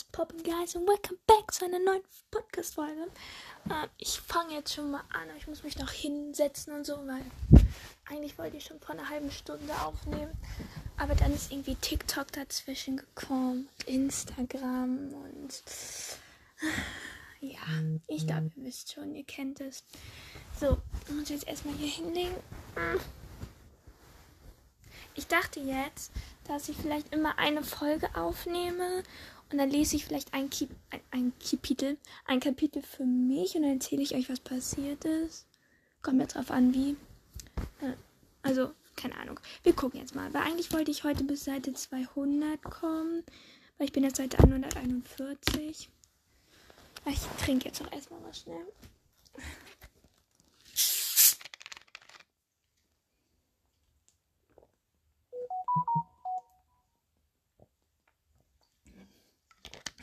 What's poppin' guys and welcome back zu einer neuen Podcast-Folge. Äh, ich fange jetzt schon mal an, ich muss mich noch hinsetzen und so, weil eigentlich wollte ich schon vor einer halben Stunde aufnehmen. Aber dann ist irgendwie TikTok dazwischen gekommen, Instagram und ja, ich glaube, ihr wisst schon, ihr kennt es. So, ich muss jetzt erstmal hier hinlegen. Ich dachte jetzt, dass ich vielleicht immer eine Folge aufnehme und dann lese ich vielleicht ein, Ki ein, ein Kapitel, ein Kapitel für mich und dann erzähle ich euch, was passiert ist. Kommt jetzt drauf an, wie. Also, keine Ahnung. Wir gucken jetzt mal. Weil eigentlich wollte ich heute bis Seite 200 kommen. Weil ich bin jetzt Seite 141. Ich trinke jetzt auch erstmal was schnell.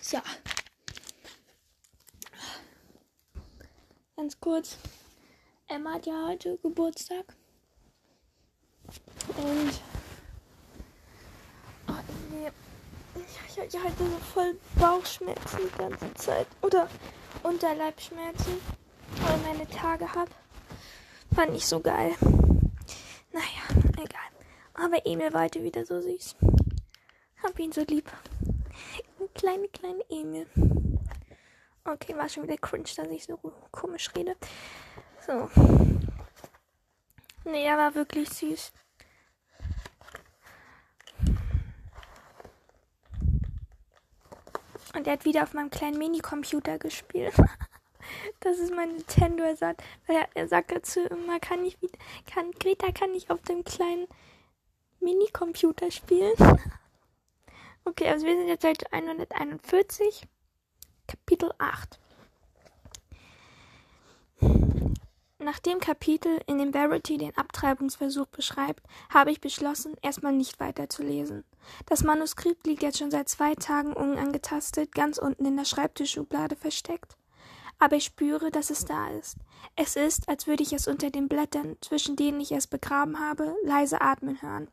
So. Ganz kurz. Emma hat ja heute Geburtstag. Und. Oh, nee. Ich hatte halt so voll Bauchschmerzen die ganze Zeit. Oder Unterleibschmerzen. Weil ich meine Tage habe. Fand ich so geil. Naja, egal. Aber Emil war heute wieder so süß. Hab ihn so lieb kleine, kleine Emil. Okay, war schon wieder cringe, dass ich so komisch rede. So. Nee, er war wirklich süß. Und er hat wieder auf meinem kleinen Minicomputer gespielt. das ist mein Nintendo. Er sagt, er, er sagt dazu immer, kann ich kann, Greta kann ich auf dem kleinen Minicomputer spielen. Okay, also wir sind jetzt Seite 141, Kapitel 8. Nach dem Kapitel, in dem Verity den Abtreibungsversuch beschreibt, habe ich beschlossen, erstmal nicht weiterzulesen. Das Manuskript liegt jetzt schon seit zwei Tagen unangetastet, ganz unten in der Schreibtischschublade versteckt. Aber ich spüre, dass es da ist. Es ist, als würde ich es unter den Blättern, zwischen denen ich es begraben habe, leise atmen hören.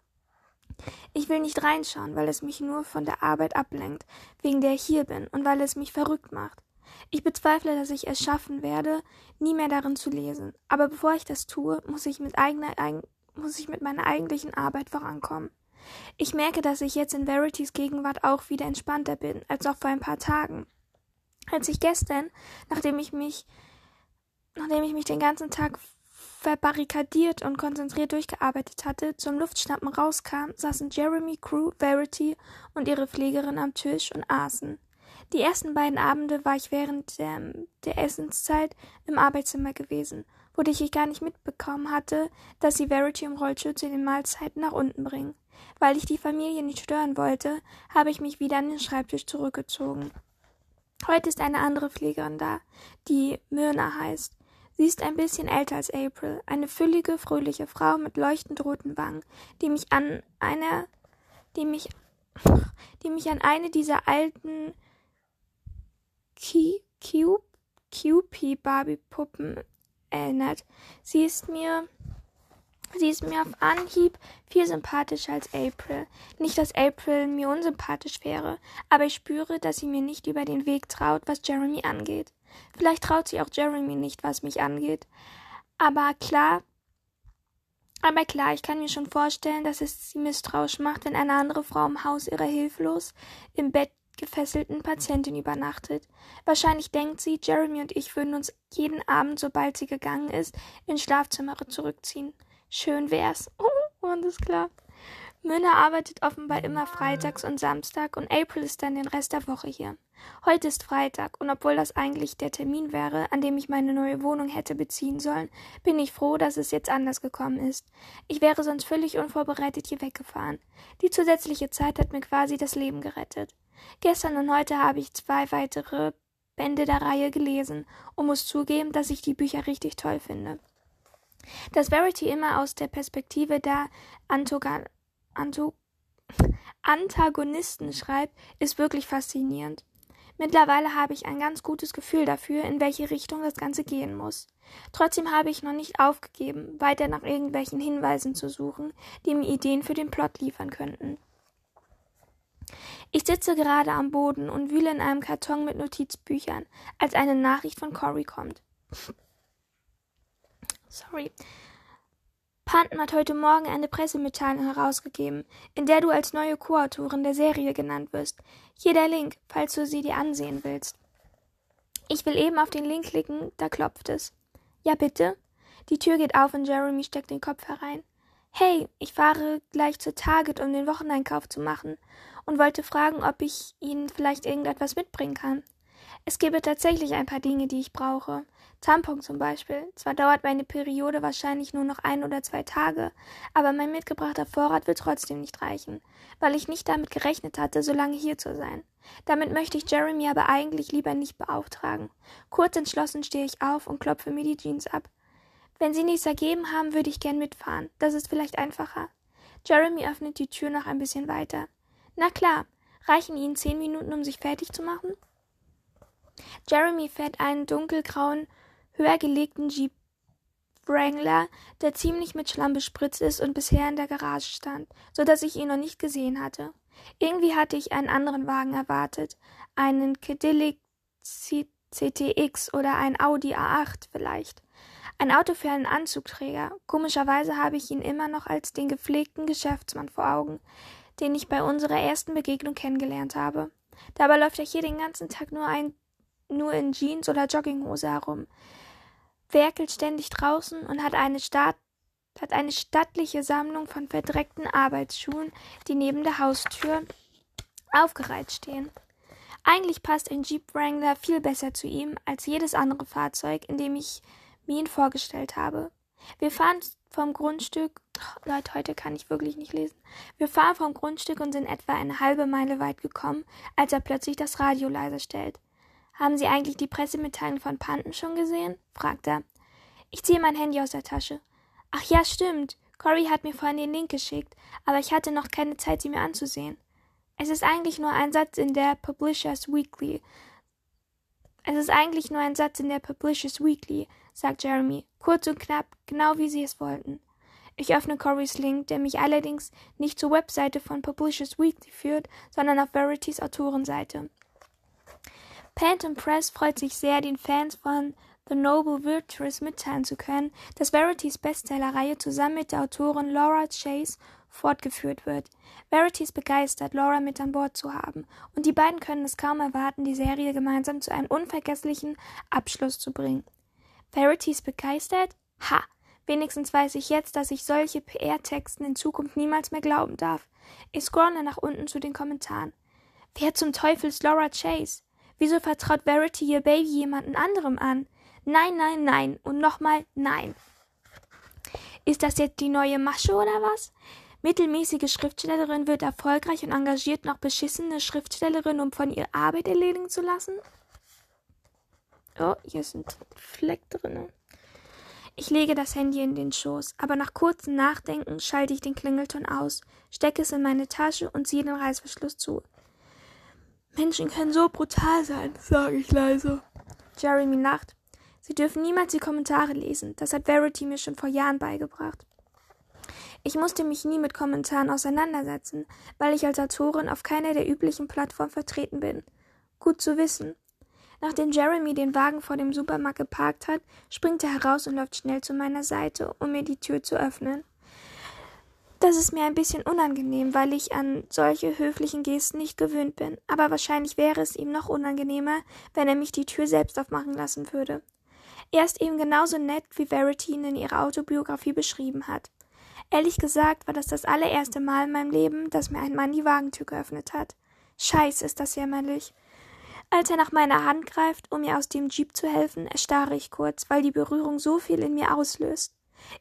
Ich will nicht reinschauen, weil es mich nur von der Arbeit ablenkt, wegen der ich hier bin und weil es mich verrückt macht. Ich bezweifle, dass ich es schaffen werde, nie mehr darin zu lesen. Aber bevor ich das tue, muss ich mit eigener, muss ich mit meiner eigentlichen Arbeit vorankommen. Ich merke, dass ich jetzt in Verities Gegenwart auch wieder entspannter bin, als auch vor ein paar Tagen. Als ich gestern, nachdem ich mich, nachdem ich mich den ganzen Tag verbarrikadiert und konzentriert durchgearbeitet hatte, zum Luftschnappen rauskam, saßen Jeremy, Crew, Verity und ihre Pflegerin am Tisch und aßen. Die ersten beiden Abende war ich während der, der Essenszeit im Arbeitszimmer gewesen, wodurch ich gar nicht mitbekommen hatte, dass sie Verity im Rollstuhl zu den Mahlzeiten nach unten bringen. Weil ich die Familie nicht stören wollte, habe ich mich wieder an den Schreibtisch zurückgezogen. Heute ist eine andere Pflegerin da, die Myrna heißt. Sie ist ein bisschen älter als April, eine füllige, fröhliche Frau mit leuchtend roten Wangen, die mich an einer, die mich, die mich an eine dieser alten Cupid Barbie Puppen erinnert. Sie ist mir Sie ist mir auf Anhieb viel sympathischer als April. Nicht, dass April mir unsympathisch wäre, aber ich spüre, dass sie mir nicht über den Weg traut, was Jeremy angeht. Vielleicht traut sich auch Jeremy nicht, was mich angeht. Aber klar, aber klar, ich kann mir schon vorstellen, dass es sie misstrauisch macht, wenn eine andere Frau im Haus ihrer hilflos im Bett gefesselten Patientin übernachtet. Wahrscheinlich denkt sie, Jeremy und ich würden uns jeden Abend, sobald sie gegangen ist, ins Schlafzimmer zurückziehen. Schön wär's. Oh, und ist klar. Myrna arbeitet offenbar immer freitags und Samstag und April ist dann den Rest der Woche hier. Heute ist Freitag und obwohl das eigentlich der Termin wäre, an dem ich meine neue Wohnung hätte beziehen sollen, bin ich froh, dass es jetzt anders gekommen ist. Ich wäre sonst völlig unvorbereitet hier weggefahren. Die zusätzliche Zeit hat mir quasi das Leben gerettet. Gestern und heute habe ich zwei weitere Bände der Reihe gelesen und muss zugeben, dass ich die Bücher richtig toll finde. Dass Verity immer aus der Perspektive der Antoga Anto Antagonisten schreibt, ist wirklich faszinierend. Mittlerweile habe ich ein ganz gutes Gefühl dafür, in welche Richtung das Ganze gehen muss. Trotzdem habe ich noch nicht aufgegeben, weiter nach irgendwelchen Hinweisen zu suchen, die mir Ideen für den Plot liefern könnten. Ich sitze gerade am Boden und wühle in einem Karton mit Notizbüchern, als eine Nachricht von Cory kommt. Sorry. Panton hat heute Morgen eine Pressemitteilung herausgegeben, in der du als neue Co-Autorin der Serie genannt wirst. Hier der Link, falls du sie dir ansehen willst. Ich will eben auf den Link klicken, da klopft es. Ja, bitte? Die Tür geht auf und Jeremy steckt den Kopf herein. Hey, ich fahre gleich zur Target, um den Wocheneinkauf zu machen und wollte fragen, ob ich Ihnen vielleicht irgendetwas mitbringen kann. Es gäbe tatsächlich ein paar Dinge, die ich brauche. Tampon zum Beispiel. Zwar dauert meine Periode wahrscheinlich nur noch ein oder zwei Tage, aber mein mitgebrachter Vorrat wird trotzdem nicht reichen, weil ich nicht damit gerechnet hatte, so lange hier zu sein. Damit möchte ich Jeremy aber eigentlich lieber nicht beauftragen. Kurz entschlossen stehe ich auf und klopfe mir die Jeans ab. Wenn Sie nichts ergeben haben, würde ich gern mitfahren. Das ist vielleicht einfacher. Jeremy öffnet die Tür noch ein bisschen weiter. Na klar, reichen Ihnen zehn Minuten, um sich fertig zu machen? Jeremy fährt einen dunkelgrauen, höher gelegten Jeep Wrangler, der ziemlich mit Schlamm bespritzt ist und bisher in der Garage stand, so dass ich ihn noch nicht gesehen hatte. Irgendwie hatte ich einen anderen Wagen erwartet, einen Cadillac CTX oder ein Audi A8 vielleicht. Ein Auto für einen Anzugträger. Komischerweise habe ich ihn immer noch als den gepflegten Geschäftsmann vor Augen, den ich bei unserer ersten Begegnung kennengelernt habe. Dabei läuft er hier den ganzen Tag nur ein nur in Jeans oder Jogginghose herum, werkelt ständig draußen und hat eine, hat eine stattliche Sammlung von verdreckten Arbeitsschuhen, die neben der Haustür aufgereiht stehen. Eigentlich passt ein Jeep Wrangler viel besser zu ihm als jedes andere Fahrzeug, in dem ich mir ihn vorgestellt habe. Wir fahren vom Grundstück, oh, Leute, heute kann ich wirklich nicht lesen. Wir fahren vom Grundstück und sind etwa eine halbe Meile weit gekommen, als er plötzlich das Radio leise stellt. Haben Sie eigentlich die Pressemitteilung von Panten schon gesehen? fragt er. Ich ziehe mein Handy aus der Tasche. Ach ja, stimmt. Cory hat mir vorhin den Link geschickt, aber ich hatte noch keine Zeit, sie mir anzusehen. Es ist eigentlich nur ein Satz in der Publishers Weekly. Es ist eigentlich nur ein Satz in der Publishers Weekly, sagt Jeremy, kurz und knapp, genau wie sie es wollten. Ich öffne Corys Link, der mich allerdings nicht zur Webseite von Publishers Weekly führt, sondern auf Verities Autorenseite. Phantom Press freut sich sehr, den Fans von The Noble Virtuous mitteilen zu können, dass Verities Bestsellerreihe zusammen mit der Autorin Laura Chase fortgeführt wird. Verities begeistert, Laura mit an Bord zu haben, und die beiden können es kaum erwarten, die Serie gemeinsam zu einem unvergesslichen Abschluss zu bringen. Verities begeistert? Ha! Wenigstens weiß ich jetzt, dass ich solche PR-Texten in Zukunft niemals mehr glauben darf. Ich scrolle nach unten zu den Kommentaren. Wer zum Teufel ist Laura Chase? Wieso vertraut Verity ihr Baby jemanden anderem an? Nein, nein, nein und nochmal nein. Ist das jetzt die neue Masche oder was? Mittelmäßige Schriftstellerin wird erfolgreich und engagiert noch beschissene Schriftstellerin, um von ihr Arbeit erledigen zu lassen? Oh, hier sind Fleck drin. Ich lege das Handy in den Schoß, aber nach kurzem Nachdenken schalte ich den Klingelton aus, stecke es in meine Tasche und ziehe den Reißverschluss zu. Menschen können so brutal sein, sage ich leise. Jeremy lacht. Sie dürfen niemals die Kommentare lesen. Das hat Verity mir schon vor Jahren beigebracht. Ich musste mich nie mit Kommentaren auseinandersetzen, weil ich als Autorin auf keiner der üblichen Plattformen vertreten bin. Gut zu wissen. Nachdem Jeremy den Wagen vor dem Supermarkt geparkt hat, springt er heraus und läuft schnell zu meiner Seite, um mir die Tür zu öffnen. Das ist mir ein bisschen unangenehm, weil ich an solche höflichen Gesten nicht gewöhnt bin, aber wahrscheinlich wäre es ihm noch unangenehmer, wenn er mich die Tür selbst aufmachen lassen würde. Er ist eben genauso nett, wie Verity ihn in ihrer Autobiografie beschrieben hat. Ehrlich gesagt war das das allererste Mal in meinem Leben, dass mir ein Mann die Wagentür geöffnet hat. Scheiß ist das jämmerlich. Als er nach meiner Hand greift, um mir aus dem Jeep zu helfen, erstarre ich kurz, weil die Berührung so viel in mir auslöst.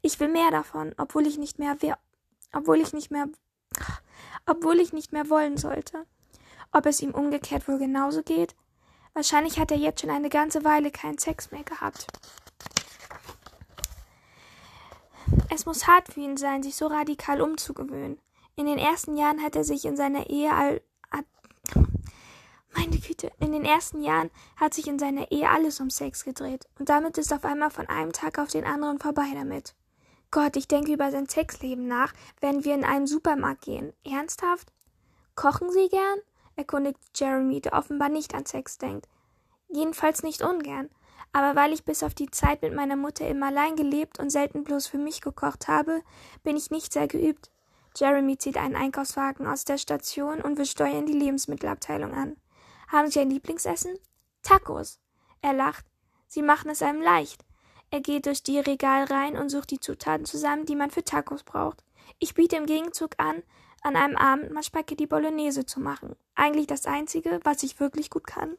Ich will mehr davon, obwohl ich nicht mehr obwohl ich nicht mehr, obwohl ich nicht mehr wollen sollte. Ob es ihm umgekehrt wohl genauso geht? Wahrscheinlich hat er jetzt schon eine ganze Weile keinen Sex mehr gehabt. Es muss hart für ihn sein, sich so radikal umzugewöhnen. In den ersten Jahren hat er sich in seiner Ehe all, meine Güte, in den ersten Jahren hat sich in seiner Ehe alles um Sex gedreht und damit ist auf einmal von einem Tag auf den anderen vorbei damit. Gott, ich denke über sein Sexleben nach, wenn wir in einen Supermarkt gehen. Ernsthaft? Kochen Sie gern? erkundigt Jeremy, der offenbar nicht an Sex denkt. Jedenfalls nicht ungern. Aber weil ich bis auf die Zeit mit meiner Mutter immer allein gelebt und selten bloß für mich gekocht habe, bin ich nicht sehr geübt. Jeremy zieht einen Einkaufswagen aus der Station und wir steuern die Lebensmittelabteilung an. Haben Sie ein Lieblingsessen? Tacos. Er lacht. Sie machen es einem leicht. Er geht durch die Regalreihen und sucht die Zutaten zusammen, die man für Tacos braucht. Ich biete im Gegenzug an, an einem Abend mal Spaghetti Bolognese zu machen. Eigentlich das Einzige, was ich wirklich gut kann.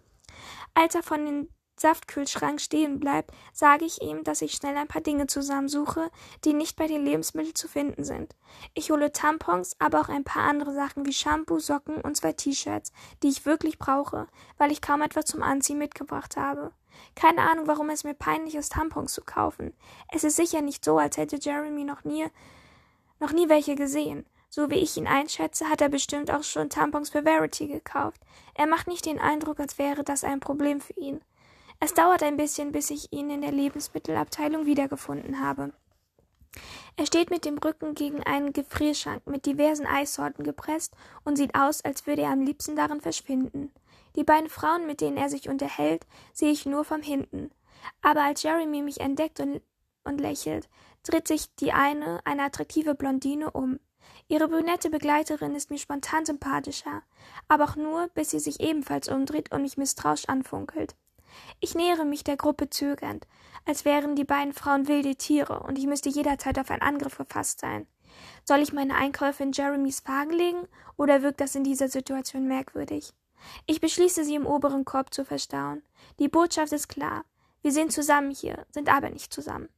Als er von den Saftkühlschrank stehen bleibt, sage ich ihm, dass ich schnell ein paar Dinge zusammensuche, die nicht bei den Lebensmitteln zu finden sind. Ich hole Tampons, aber auch ein paar andere Sachen wie Shampoo, Socken und zwei T-Shirts, die ich wirklich brauche, weil ich kaum etwas zum Anziehen mitgebracht habe. Keine Ahnung, warum es mir peinlich ist, Tampons zu kaufen. Es ist sicher nicht so, als hätte Jeremy noch nie noch nie welche gesehen. So wie ich ihn einschätze, hat er bestimmt auch schon Tampons für Verity gekauft. Er macht nicht den Eindruck, als wäre das ein Problem für ihn. Es dauert ein bisschen, bis ich ihn in der Lebensmittelabteilung wiedergefunden habe. Er steht mit dem Rücken gegen einen Gefrierschrank mit diversen Eissorten gepresst und sieht aus, als würde er am liebsten darin verschwinden. Die beiden Frauen, mit denen er sich unterhält, sehe ich nur von hinten. Aber als Jeremy mich entdeckt und, und lächelt, dreht sich die eine, eine attraktive Blondine, um. Ihre brünette Begleiterin ist mir spontan sympathischer, aber auch nur, bis sie sich ebenfalls umdreht und mich misstrauisch anfunkelt. Ich nähere mich der Gruppe zögernd, als wären die beiden Frauen wilde Tiere und ich müsste jederzeit auf einen Angriff gefasst sein. Soll ich meine Einkäufe in Jeremys Wagen legen oder wirkt das in dieser Situation merkwürdig? Ich beschließe, sie im oberen Korb zu verstauen. Die Botschaft ist klar. Wir sind zusammen hier, sind aber nicht zusammen.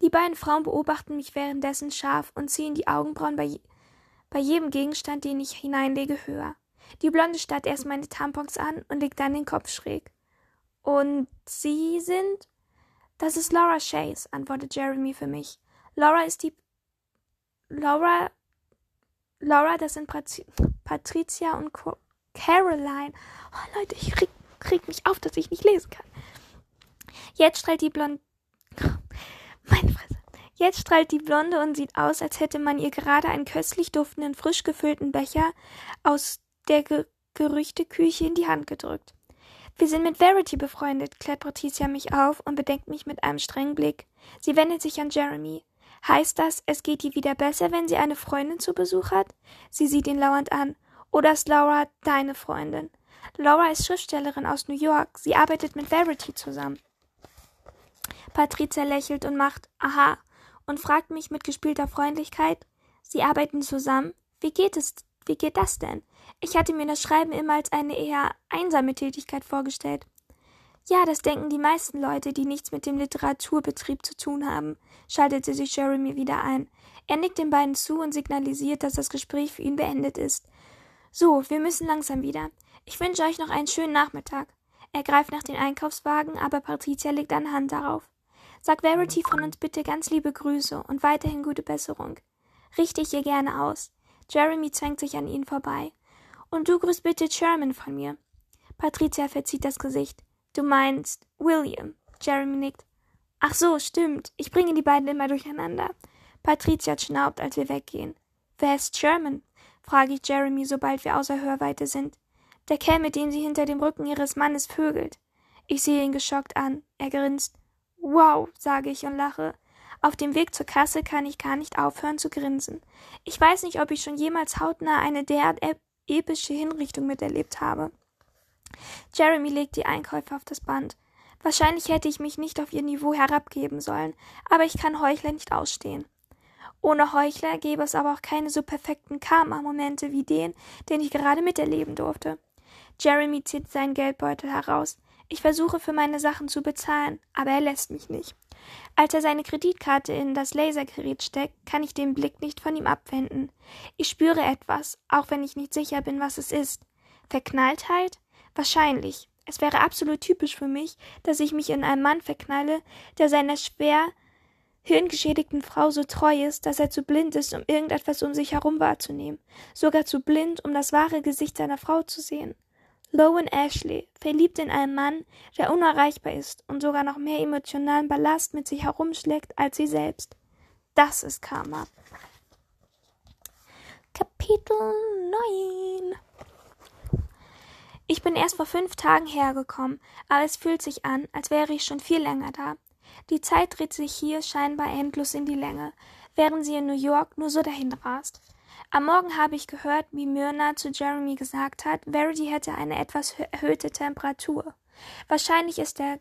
Die beiden Frauen beobachten mich währenddessen scharf und ziehen die Augenbrauen bei, je bei jedem Gegenstand, den ich hineinlege, höher. Die Blonde starrt erst meine Tampons an und legt dann den Kopf schräg. Und Sie sind? Das ist Laura Chase, antwortet Jeremy für mich. Laura ist die. Laura. Laura, das sind Pat Patricia und Co Caroline. Oh, Leute, ich krieg, krieg mich auf, dass ich nicht lesen kann. Jetzt strahlt die Blonde. Meine Fresse. Jetzt strahlt die Blonde und sieht aus, als hätte man ihr gerade einen köstlich duftenden, frisch gefüllten Becher aus der Ge Gerüchteküche in die Hand gedrückt. Wir sind mit Verity befreundet, klärt Patricia mich auf und bedenkt mich mit einem strengen Blick. Sie wendet sich an Jeremy. Heißt das, es geht ihr wieder besser, wenn sie eine Freundin zu Besuch hat? Sie sieht ihn lauernd an. Oder ist Laura deine Freundin? Laura ist Schriftstellerin aus New York. Sie arbeitet mit Verity zusammen. Patricia lächelt und macht Aha und fragt mich mit gespielter Freundlichkeit. Sie arbeiten zusammen? Wie geht es? Wie geht das denn? Ich hatte mir das Schreiben immer als eine eher einsame Tätigkeit vorgestellt. Ja, das denken die meisten Leute, die nichts mit dem Literaturbetrieb zu tun haben, schaltete sich Jeremy wieder ein. Er nickt den beiden zu und signalisiert, dass das Gespräch für ihn beendet ist. So, wir müssen langsam wieder. Ich wünsche euch noch einen schönen Nachmittag. Er greift nach dem Einkaufswagen, aber Patricia legt eine Hand darauf. Sag Verity von uns bitte ganz liebe Grüße und weiterhin gute Besserung. Richte ich ihr gerne aus. Jeremy zwängt sich an ihnen vorbei. Und du grüßt bitte Sherman von mir. Patricia verzieht das Gesicht. Du meinst William. Jeremy nickt. Ach so, stimmt. Ich bringe die beiden immer durcheinander. Patricia schnaubt, als wir weggehen. Wer ist Sherman? Frage ich Jeremy, sobald wir außer Hörweite sind. Der Kerl, mit dem sie hinter dem Rücken ihres Mannes vögelt. Ich sehe ihn geschockt an. Er grinst. Wow, sage ich und lache. Auf dem Weg zur Kasse kann ich gar nicht aufhören zu grinsen. Ich weiß nicht, ob ich schon jemals hautnah eine derart epische Hinrichtung miterlebt habe. Jeremy legt die Einkäufe auf das Band. Wahrscheinlich hätte ich mich nicht auf ihr Niveau herabgeben sollen, aber ich kann Heuchler nicht ausstehen. Ohne Heuchler gäbe es aber auch keine so perfekten Karma-Momente wie den, den ich gerade miterleben durfte. Jeremy zieht seinen Geldbeutel heraus. Ich versuche für meine Sachen zu bezahlen, aber er lässt mich nicht. Als er seine Kreditkarte in das Lasergerät steckt, kann ich den Blick nicht von ihm abwenden. Ich spüre etwas, auch wenn ich nicht sicher bin, was es ist. Verknalltheit? Wahrscheinlich. Es wäre absolut typisch für mich, dass ich mich in einen Mann verknalle, der seiner schwer hirngeschädigten Frau so treu ist, dass er zu blind ist, um irgendetwas um sich herum wahrzunehmen, sogar zu blind, um das wahre Gesicht seiner Frau zu sehen. Lowen Ashley, verliebt in einen Mann, der unerreichbar ist und sogar noch mehr emotionalen Ballast mit sich herumschlägt als sie selbst. Das ist Karma. Kapitel 9 Ich bin erst vor fünf Tagen hergekommen, aber es fühlt sich an, als wäre ich schon viel länger da. Die Zeit dreht sich hier scheinbar endlos in die Länge, während sie in New York nur so dahin rast. Am Morgen habe ich gehört, wie Myrna zu Jeremy gesagt hat, Verity hätte eine etwas erhöhte Temperatur. Wahrscheinlich ist, der,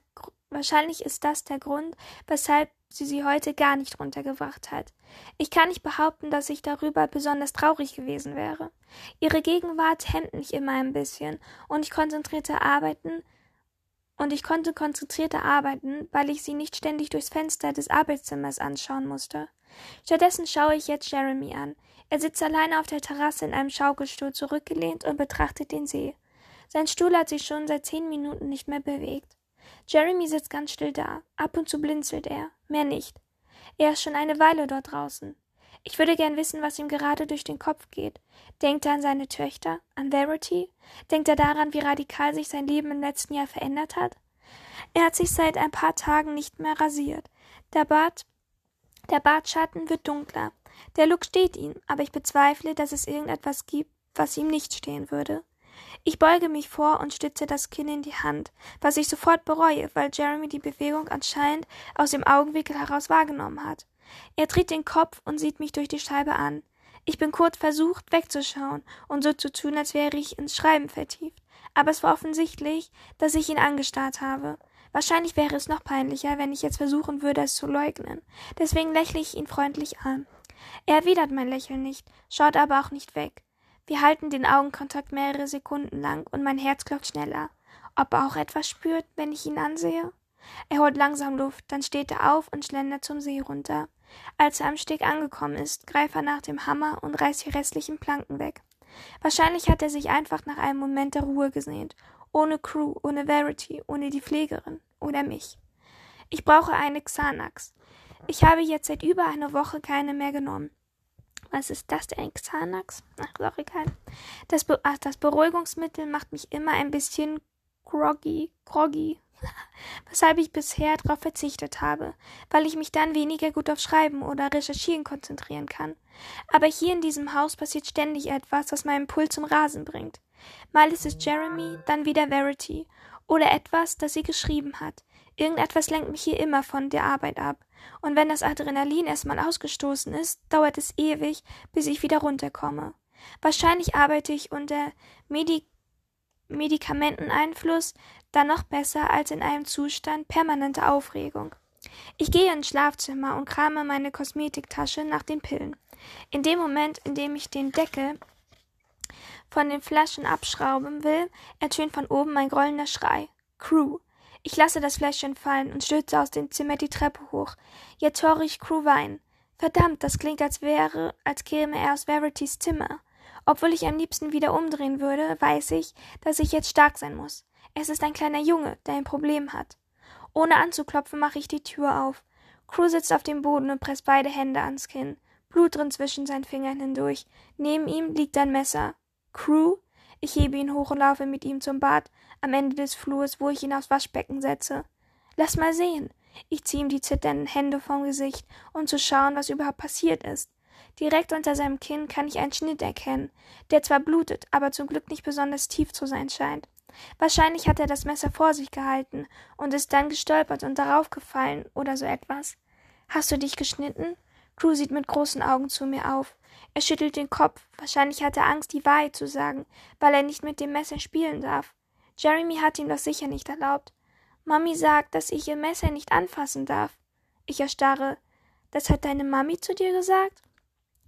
wahrscheinlich ist das der Grund, weshalb sie sie heute gar nicht runtergebracht hat. Ich kann nicht behaupten, dass ich darüber besonders traurig gewesen wäre. Ihre Gegenwart hemmt mich immer ein bisschen, und ich konzentrierte arbeiten, und ich konnte konzentrierter arbeiten, weil ich sie nicht ständig durchs Fenster des Arbeitszimmers anschauen musste. Stattdessen schaue ich jetzt Jeremy an. Er sitzt alleine auf der Terrasse in einem Schaukelstuhl zurückgelehnt und betrachtet den See. Sein Stuhl hat sich schon seit zehn Minuten nicht mehr bewegt. Jeremy sitzt ganz still da. Ab und zu blinzelt er, mehr nicht. Er ist schon eine Weile dort draußen. Ich würde gern wissen, was ihm gerade durch den Kopf geht. Denkt er an seine Töchter, an Verity? Denkt er daran, wie radikal sich sein Leben im letzten Jahr verändert hat? Er hat sich seit ein paar Tagen nicht mehr rasiert. Der Bart, der Bartschatten wird dunkler. Der Look steht ihm, aber ich bezweifle, dass es irgendetwas gibt, was ihm nicht stehen würde. Ich beuge mich vor und stütze das Kinn in die Hand, was ich sofort bereue, weil Jeremy die Bewegung anscheinend aus dem Augenwinkel heraus wahrgenommen hat. Er dreht den Kopf und sieht mich durch die Scheibe an. Ich bin kurz versucht, wegzuschauen und so zu tun, als wäre ich ins Schreiben vertieft. Aber es war offensichtlich, dass ich ihn angestarrt habe. Wahrscheinlich wäre es noch peinlicher, wenn ich jetzt versuchen würde, es zu leugnen. Deswegen lächle ich ihn freundlich an. Er erwidert mein Lächeln nicht, schaut aber auch nicht weg. Wir halten den Augenkontakt mehrere Sekunden lang und mein Herz klopft schneller. Ob er auch etwas spürt, wenn ich ihn ansehe? Er holt langsam Luft, dann steht er auf und schlendert zum See runter. Als er am Steg angekommen ist, greift er nach dem Hammer und reißt die restlichen Planken weg. Wahrscheinlich hat er sich einfach nach einem Moment der Ruhe gesehnt. Ohne Crew, ohne Verity, ohne die Pflegerin oder mich. Ich brauche eine Xanax. Ich habe jetzt seit über einer Woche keine mehr genommen. Was ist das denn? Xanax? Ach, doch egal. Das, Be ach, das Beruhigungsmittel macht mich immer ein bisschen groggy, groggy. Weshalb ich bisher darauf verzichtet habe, weil ich mich dann weniger gut auf Schreiben oder Recherchieren konzentrieren kann. Aber hier in diesem Haus passiert ständig etwas, was meinen Puls zum Rasen bringt. Mal ist es Jeremy, dann wieder Verity. Oder etwas, das sie geschrieben hat. Irgendetwas lenkt mich hier immer von der Arbeit ab. Und wenn das Adrenalin erstmal ausgestoßen ist, dauert es ewig, bis ich wieder runterkomme. Wahrscheinlich arbeite ich unter Medi Medikamenteneinfluss dann noch besser als in einem Zustand permanenter Aufregung. Ich gehe ins Schlafzimmer und krame meine Kosmetiktasche nach den Pillen. In dem Moment, in dem ich den Deckel von den Flaschen abschrauben will, ertönt von oben ein grollender Schrei. Crew. Ich lasse das Fläschchen fallen und stürze aus dem Zimmer die Treppe hoch. Jetzt höre ich Crew weinen. Verdammt, das klingt, als wäre, als käme er aus Verities Zimmer. Obwohl ich am liebsten wieder umdrehen würde, weiß ich, dass ich jetzt stark sein muss. Es ist ein kleiner Junge, der ein Problem hat. Ohne anzuklopfen, mache ich die Tür auf. Crew sitzt auf dem Boden und presst beide Hände ans Kinn. Blut drin zwischen seinen Fingern hindurch. Neben ihm liegt ein Messer. Crew? Ich hebe ihn hoch und laufe mit ihm zum Bad, am Ende des Flurs, wo ich ihn aufs Waschbecken setze. Lass mal sehen. Ich ziehe ihm die zitternden Hände vom Gesicht, um zu schauen, was überhaupt passiert ist. Direkt unter seinem Kinn kann ich einen Schnitt erkennen, der zwar blutet, aber zum Glück nicht besonders tief zu sein scheint. Wahrscheinlich hat er das Messer vor sich gehalten und ist dann gestolpert und darauf gefallen oder so etwas. Hast du dich geschnitten? Crew sieht mit großen Augen zu mir auf. Er schüttelt den Kopf. Wahrscheinlich hat er Angst, die Wahrheit zu sagen, weil er nicht mit dem Messer spielen darf. Jeremy hat ihm das sicher nicht erlaubt. Mami sagt, dass ich ihr Messer nicht anfassen darf. Ich erstarre. Das hat deine Mami zu dir gesagt?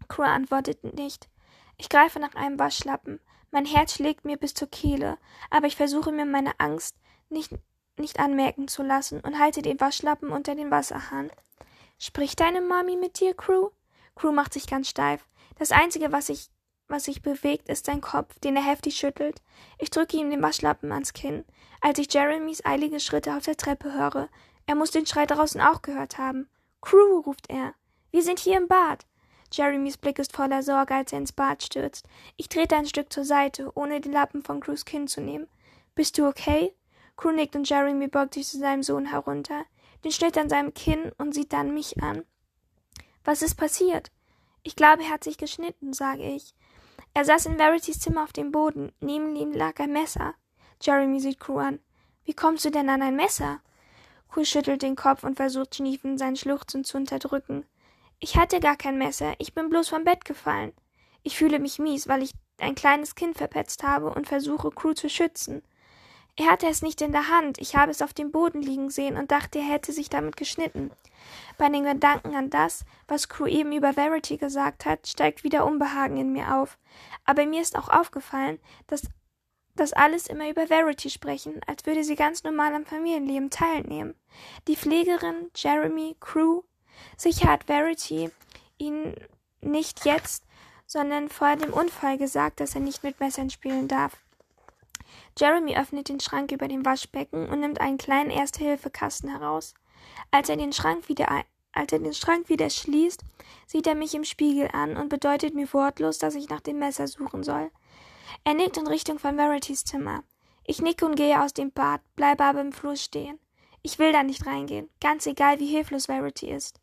Crew antwortet nicht. Ich greife nach einem Waschlappen. Mein Herz schlägt mir bis zur Kehle, aber ich versuche mir meine Angst nicht, nicht anmerken zu lassen und halte den Waschlappen unter den Wasserhahn. Spricht deine Mami mit dir, Crew? Crew macht sich ganz steif. Das Einzige, was sich was sich bewegt, ist sein Kopf, den er heftig schüttelt. Ich drücke ihm den Waschlappen ans Kinn, als ich Jeremys eilige Schritte auf der Treppe höre. Er muss den Schrei draußen auch gehört haben. Crew, ruft er. Wir sind hier im Bad. Jeremys Blick ist voller Sorge, als er ins Bad stürzt. Ich trete ein Stück zur Seite, ohne den Lappen von Crews Kinn zu nehmen. Bist du okay? Crew nickt und Jeremy beugt sich zu seinem Sohn herunter, den Schnitt an seinem Kinn und sieht dann mich an. Was ist passiert? Ich glaube, er hat sich geschnitten, sage ich. Er saß in Verities Zimmer auf dem Boden. Neben ihm lag ein Messer. Jeremy sieht Crew an. Wie kommst du denn an ein Messer? Crew schüttelt den Kopf und versucht schniefend seinen Schluchzen zu unterdrücken. Ich hatte gar kein Messer, ich bin bloß vom Bett gefallen. Ich fühle mich mies, weil ich ein kleines Kind verpetzt habe und versuche, Crew zu schützen. Er hatte es nicht in der Hand, ich habe es auf dem Boden liegen sehen und dachte, er hätte sich damit geschnitten. Bei den Gedanken an das, was Crew eben über Verity gesagt hat, steigt wieder Unbehagen in mir auf. Aber mir ist auch aufgefallen, dass das alles immer über Verity sprechen, als würde sie ganz normal am Familienleben teilnehmen. Die Pflegerin, Jeremy, Crew. Sicher hat Verity ihn nicht jetzt, sondern vor dem Unfall gesagt, dass er nicht mit Messern spielen darf. Jeremy öffnet den Schrank über dem Waschbecken und nimmt einen kleinen Erste-Hilfe-Kasten heraus. Als er den Schrank wieder als er den Schrank wieder schließt, sieht er mich im Spiegel an und bedeutet mir wortlos, dass ich nach dem Messer suchen soll. Er nickt in Richtung von Verity's Zimmer. Ich nicke und gehe aus dem Bad, bleibe aber im Flur stehen. Ich will da nicht reingehen, ganz egal wie hilflos Verity ist.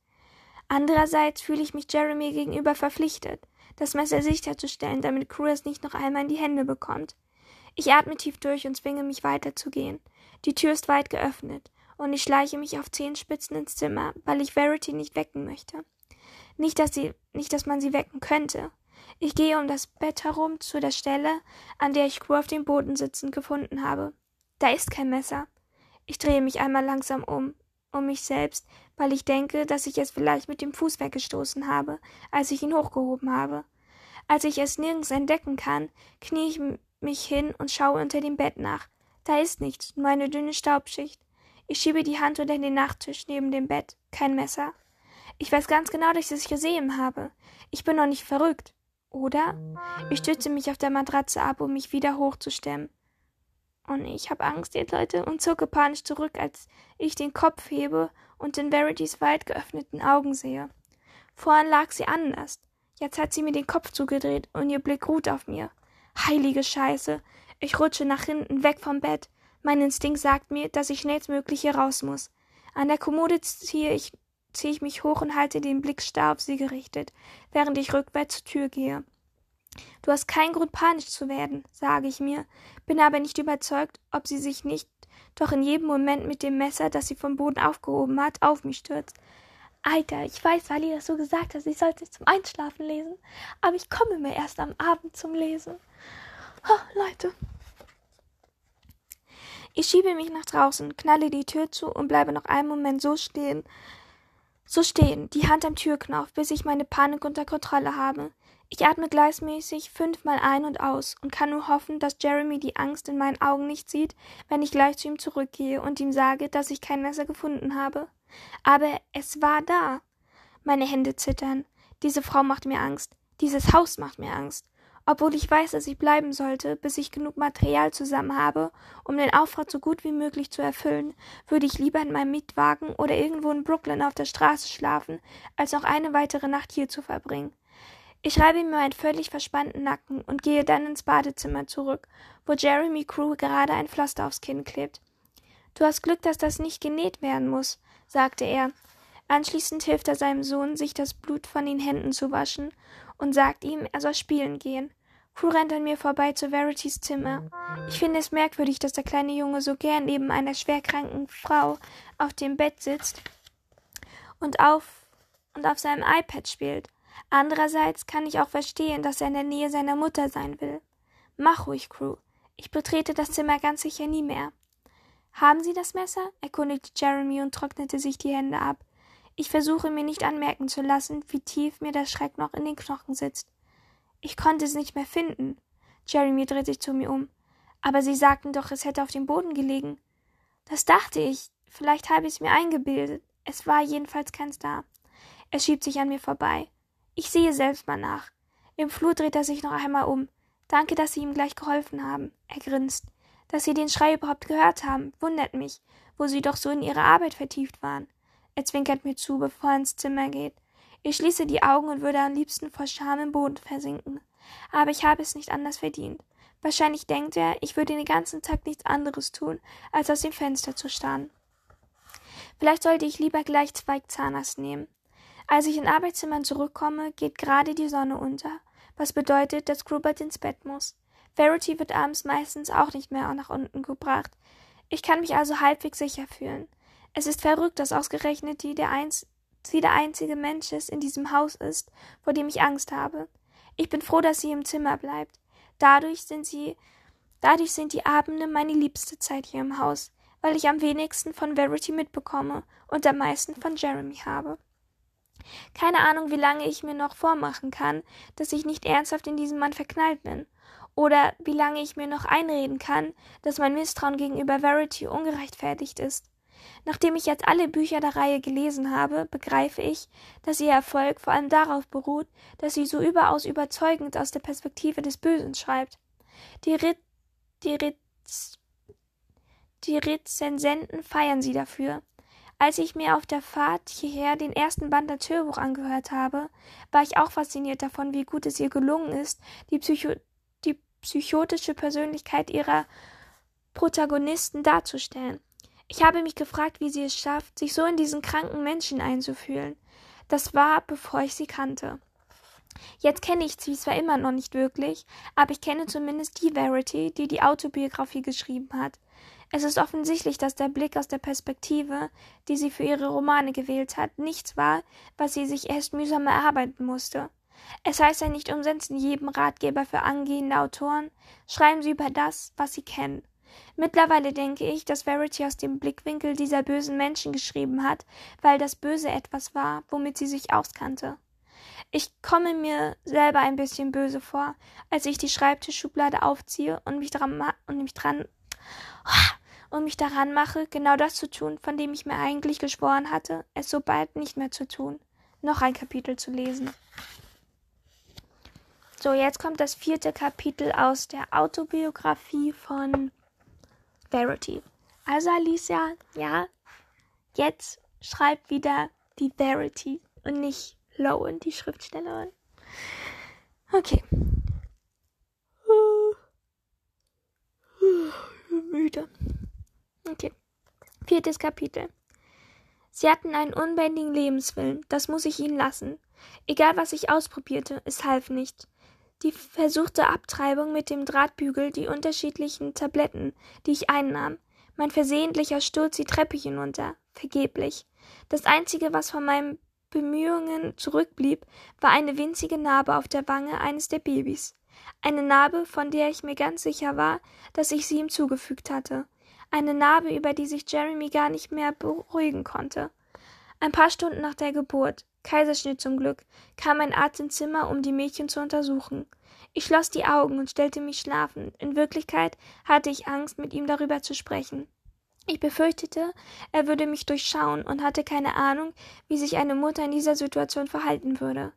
Andererseits fühle ich mich Jeremy gegenüber verpflichtet, das Messer sicherzustellen, damit Crew es nicht noch einmal in die Hände bekommt. Ich atme tief durch und zwinge mich weiterzugehen. Die Tür ist weit geöffnet, und ich schleiche mich auf Zehenspitzen ins Zimmer, weil ich Verity nicht wecken möchte. Nicht, dass sie, nicht, dass man sie wecken könnte. Ich gehe um das Bett herum zu der Stelle, an der ich Crew auf dem Boden sitzend gefunden habe. Da ist kein Messer. Ich drehe mich einmal langsam um, um mich selbst, weil ich denke, dass ich es vielleicht mit dem Fuß weggestoßen habe, als ich ihn hochgehoben habe. Als ich es nirgends entdecken kann, knie ich mich hin und schaue unter dem Bett nach. Da ist nichts, nur eine dünne Staubschicht. Ich schiebe die Hand unter den Nachttisch neben dem Bett. Kein Messer. Ich weiß ganz genau, dass ich es gesehen habe. Ich bin noch nicht verrückt. Oder? Ich stütze mich auf der Matratze ab, um mich wieder hochzustemmen. Und ich habe Angst jetzt, Leute, und zucke panisch zurück, als ich den Kopf hebe und in Verity's weit geöffneten Augen sehe. Vorhin lag sie anders. Jetzt hat sie mir den Kopf zugedreht und ihr Blick ruht auf mir. Heilige Scheiße. Ich rutsche nach hinten weg vom Bett. Mein Instinkt sagt mir, dass ich schnellstmöglich hier raus muss. An der Kommode ziehe ich, ziehe ich mich hoch und halte den Blick starr auf sie gerichtet, während ich rückwärts zur Tür gehe. Du hast keinen Grund, panisch zu werden, sage ich mir, bin aber nicht überzeugt, ob sie sich nicht doch in jedem Moment mit dem Messer, das sie vom Boden aufgehoben hat, auf mich stürzt. Alter, ich weiß, weil ihr das so gesagt hat, ich sollte es zum Einschlafen lesen, aber ich komme mir erst am Abend zum Lesen. Oh, Leute. Ich schiebe mich nach draußen, knalle die Tür zu und bleibe noch einen Moment so stehen, so stehen, die Hand am Türknopf, bis ich meine Panik unter Kontrolle habe. Ich atme gleichmäßig fünfmal ein und aus und kann nur hoffen, dass Jeremy die Angst in meinen Augen nicht sieht, wenn ich gleich zu ihm zurückgehe und ihm sage, dass ich kein Messer gefunden habe. Aber es war da. Meine Hände zittern. Diese Frau macht mir Angst. Dieses Haus macht mir Angst. Obwohl ich weiß, dass ich bleiben sollte, bis ich genug Material zusammen habe, um den Auftrag so gut wie möglich zu erfüllen, würde ich lieber in meinem Mietwagen oder irgendwo in Brooklyn auf der Straße schlafen, als noch eine weitere Nacht hier zu verbringen. Ich reibe mir meinen völlig verspannten Nacken und gehe dann ins Badezimmer zurück, wo Jeremy Crew gerade ein Pflaster aufs Kinn klebt. Du hast Glück, dass das nicht genäht werden muss, sagte er. Anschließend hilft er seinem Sohn, sich das Blut von den Händen zu waschen und sagt ihm, er soll spielen gehen. Crew rennt an mir vorbei zu Verity's Zimmer. Ich finde es merkwürdig, dass der kleine Junge so gern neben einer schwerkranken Frau auf dem Bett sitzt und auf und auf seinem iPad spielt. Andererseits kann ich auch verstehen, dass er in der Nähe seiner Mutter sein will. Mach ruhig, Crew. Ich betrete das Zimmer ganz sicher nie mehr. Haben Sie das Messer? erkundigte Jeremy und trocknete sich die Hände ab. Ich versuche mir nicht anmerken zu lassen, wie tief mir der Schreck noch in den Knochen sitzt. Ich konnte es nicht mehr finden. Jeremy dreht sich zu mir um. Aber Sie sagten doch, es hätte auf dem Boden gelegen. Das dachte ich. Vielleicht habe ich es mir eingebildet. Es war jedenfalls keins da. Er schiebt sich an mir vorbei. Ich sehe selbst mal nach. Im Flur dreht er sich noch einmal um. Danke, dass Sie ihm gleich geholfen haben. Er grinst. Dass Sie den Schrei überhaupt gehört haben, wundert mich, wo Sie doch so in Ihre Arbeit vertieft waren. Er zwinkert mir zu, bevor er ins Zimmer geht. Ich schließe die Augen und würde am liebsten vor Scham im Boden versinken. Aber ich habe es nicht anders verdient. Wahrscheinlich denkt er, ich würde den ganzen Tag nichts anderes tun, als aus dem Fenster zu starren. Vielleicht sollte ich lieber gleich zwei Zahnarzt nehmen. Als ich in Arbeitszimmern zurückkomme, geht gerade die Sonne unter, was bedeutet, dass Grubert ins Bett muss. Verity wird abends meistens auch nicht mehr nach unten gebracht. Ich kann mich also halbwegs sicher fühlen. Es ist verrückt, dass ausgerechnet die der Einz sie der einzige Mensch ist in diesem Haus ist, vor dem ich Angst habe. Ich bin froh, dass sie im Zimmer bleibt. Dadurch sind sie dadurch sind die Abende meine liebste Zeit hier im Haus, weil ich am wenigsten von Verity mitbekomme und am meisten von Jeremy habe. Keine Ahnung, wie lange ich mir noch vormachen kann, dass ich nicht ernsthaft in diesen Mann verknallt bin. Oder wie lange ich mir noch einreden kann, dass mein Misstrauen gegenüber Verity ungerechtfertigt ist. Nachdem ich jetzt alle Bücher der Reihe gelesen habe, begreife ich, dass ihr Erfolg vor allem darauf beruht, dass sie so überaus überzeugend aus der Perspektive des Bösen schreibt. Die, Re die, Re die Rezensenten feiern sie dafür. Als ich mir auf der Fahrt hierher den ersten Band als Hörbuch angehört habe, war ich auch fasziniert davon, wie gut es ihr gelungen ist, die, Psycho die psychotische Persönlichkeit ihrer Protagonisten darzustellen. Ich habe mich gefragt, wie sie es schafft, sich so in diesen kranken Menschen einzufühlen. Das war, bevor ich sie kannte. Jetzt kenne ich sie zwar immer noch nicht wirklich, aber ich kenne zumindest die Verity, die die Autobiografie geschrieben hat. Es ist offensichtlich, dass der Blick aus der Perspektive, die sie für ihre Romane gewählt hat, nichts war, was sie sich erst mühsam erarbeiten musste. Es heißt ja nicht umsonst in jedem Ratgeber für angehende Autoren, schreiben sie über das, was sie kennen. Mittlerweile denke ich, dass Verity aus dem Blickwinkel dieser bösen Menschen geschrieben hat, weil das Böse etwas war, womit sie sich auskannte. Ich komme mir selber ein bisschen böse vor, als ich die Schreibtischschublade aufziehe und mich dran, und mich dran und mich daran mache, genau das zu tun, von dem ich mir eigentlich geschworen hatte, es so bald nicht mehr zu tun. Noch ein Kapitel zu lesen. So, jetzt kommt das vierte Kapitel aus der Autobiografie von Verity. Also Alicia, ja, jetzt schreibt wieder die Verity und nicht Lowen, die Schriftstellerin. Okay. Müde. Okay. Viertes Kapitel. Sie hatten einen unbändigen Lebenswillen, das muss ich ihnen lassen. Egal was ich ausprobierte, es half nicht. Die versuchte Abtreibung mit dem Drahtbügel, die unterschiedlichen Tabletten, die ich einnahm, mein versehentlicher Sturz die Treppe hinunter, vergeblich. Das einzige, was von meinen Bemühungen zurückblieb, war eine winzige Narbe auf der Wange eines der Babys. Eine Narbe, von der ich mir ganz sicher war, dass ich sie ihm zugefügt hatte eine Narbe, über die sich Jeremy gar nicht mehr beruhigen konnte. Ein paar Stunden nach der Geburt, Kaiserschnitt zum Glück, kam ein Arzt ins Zimmer, um die Mädchen zu untersuchen. Ich schloss die Augen und stellte mich schlafen. In Wirklichkeit hatte ich Angst, mit ihm darüber zu sprechen. Ich befürchtete, er würde mich durchschauen und hatte keine Ahnung, wie sich eine Mutter in dieser Situation verhalten würde.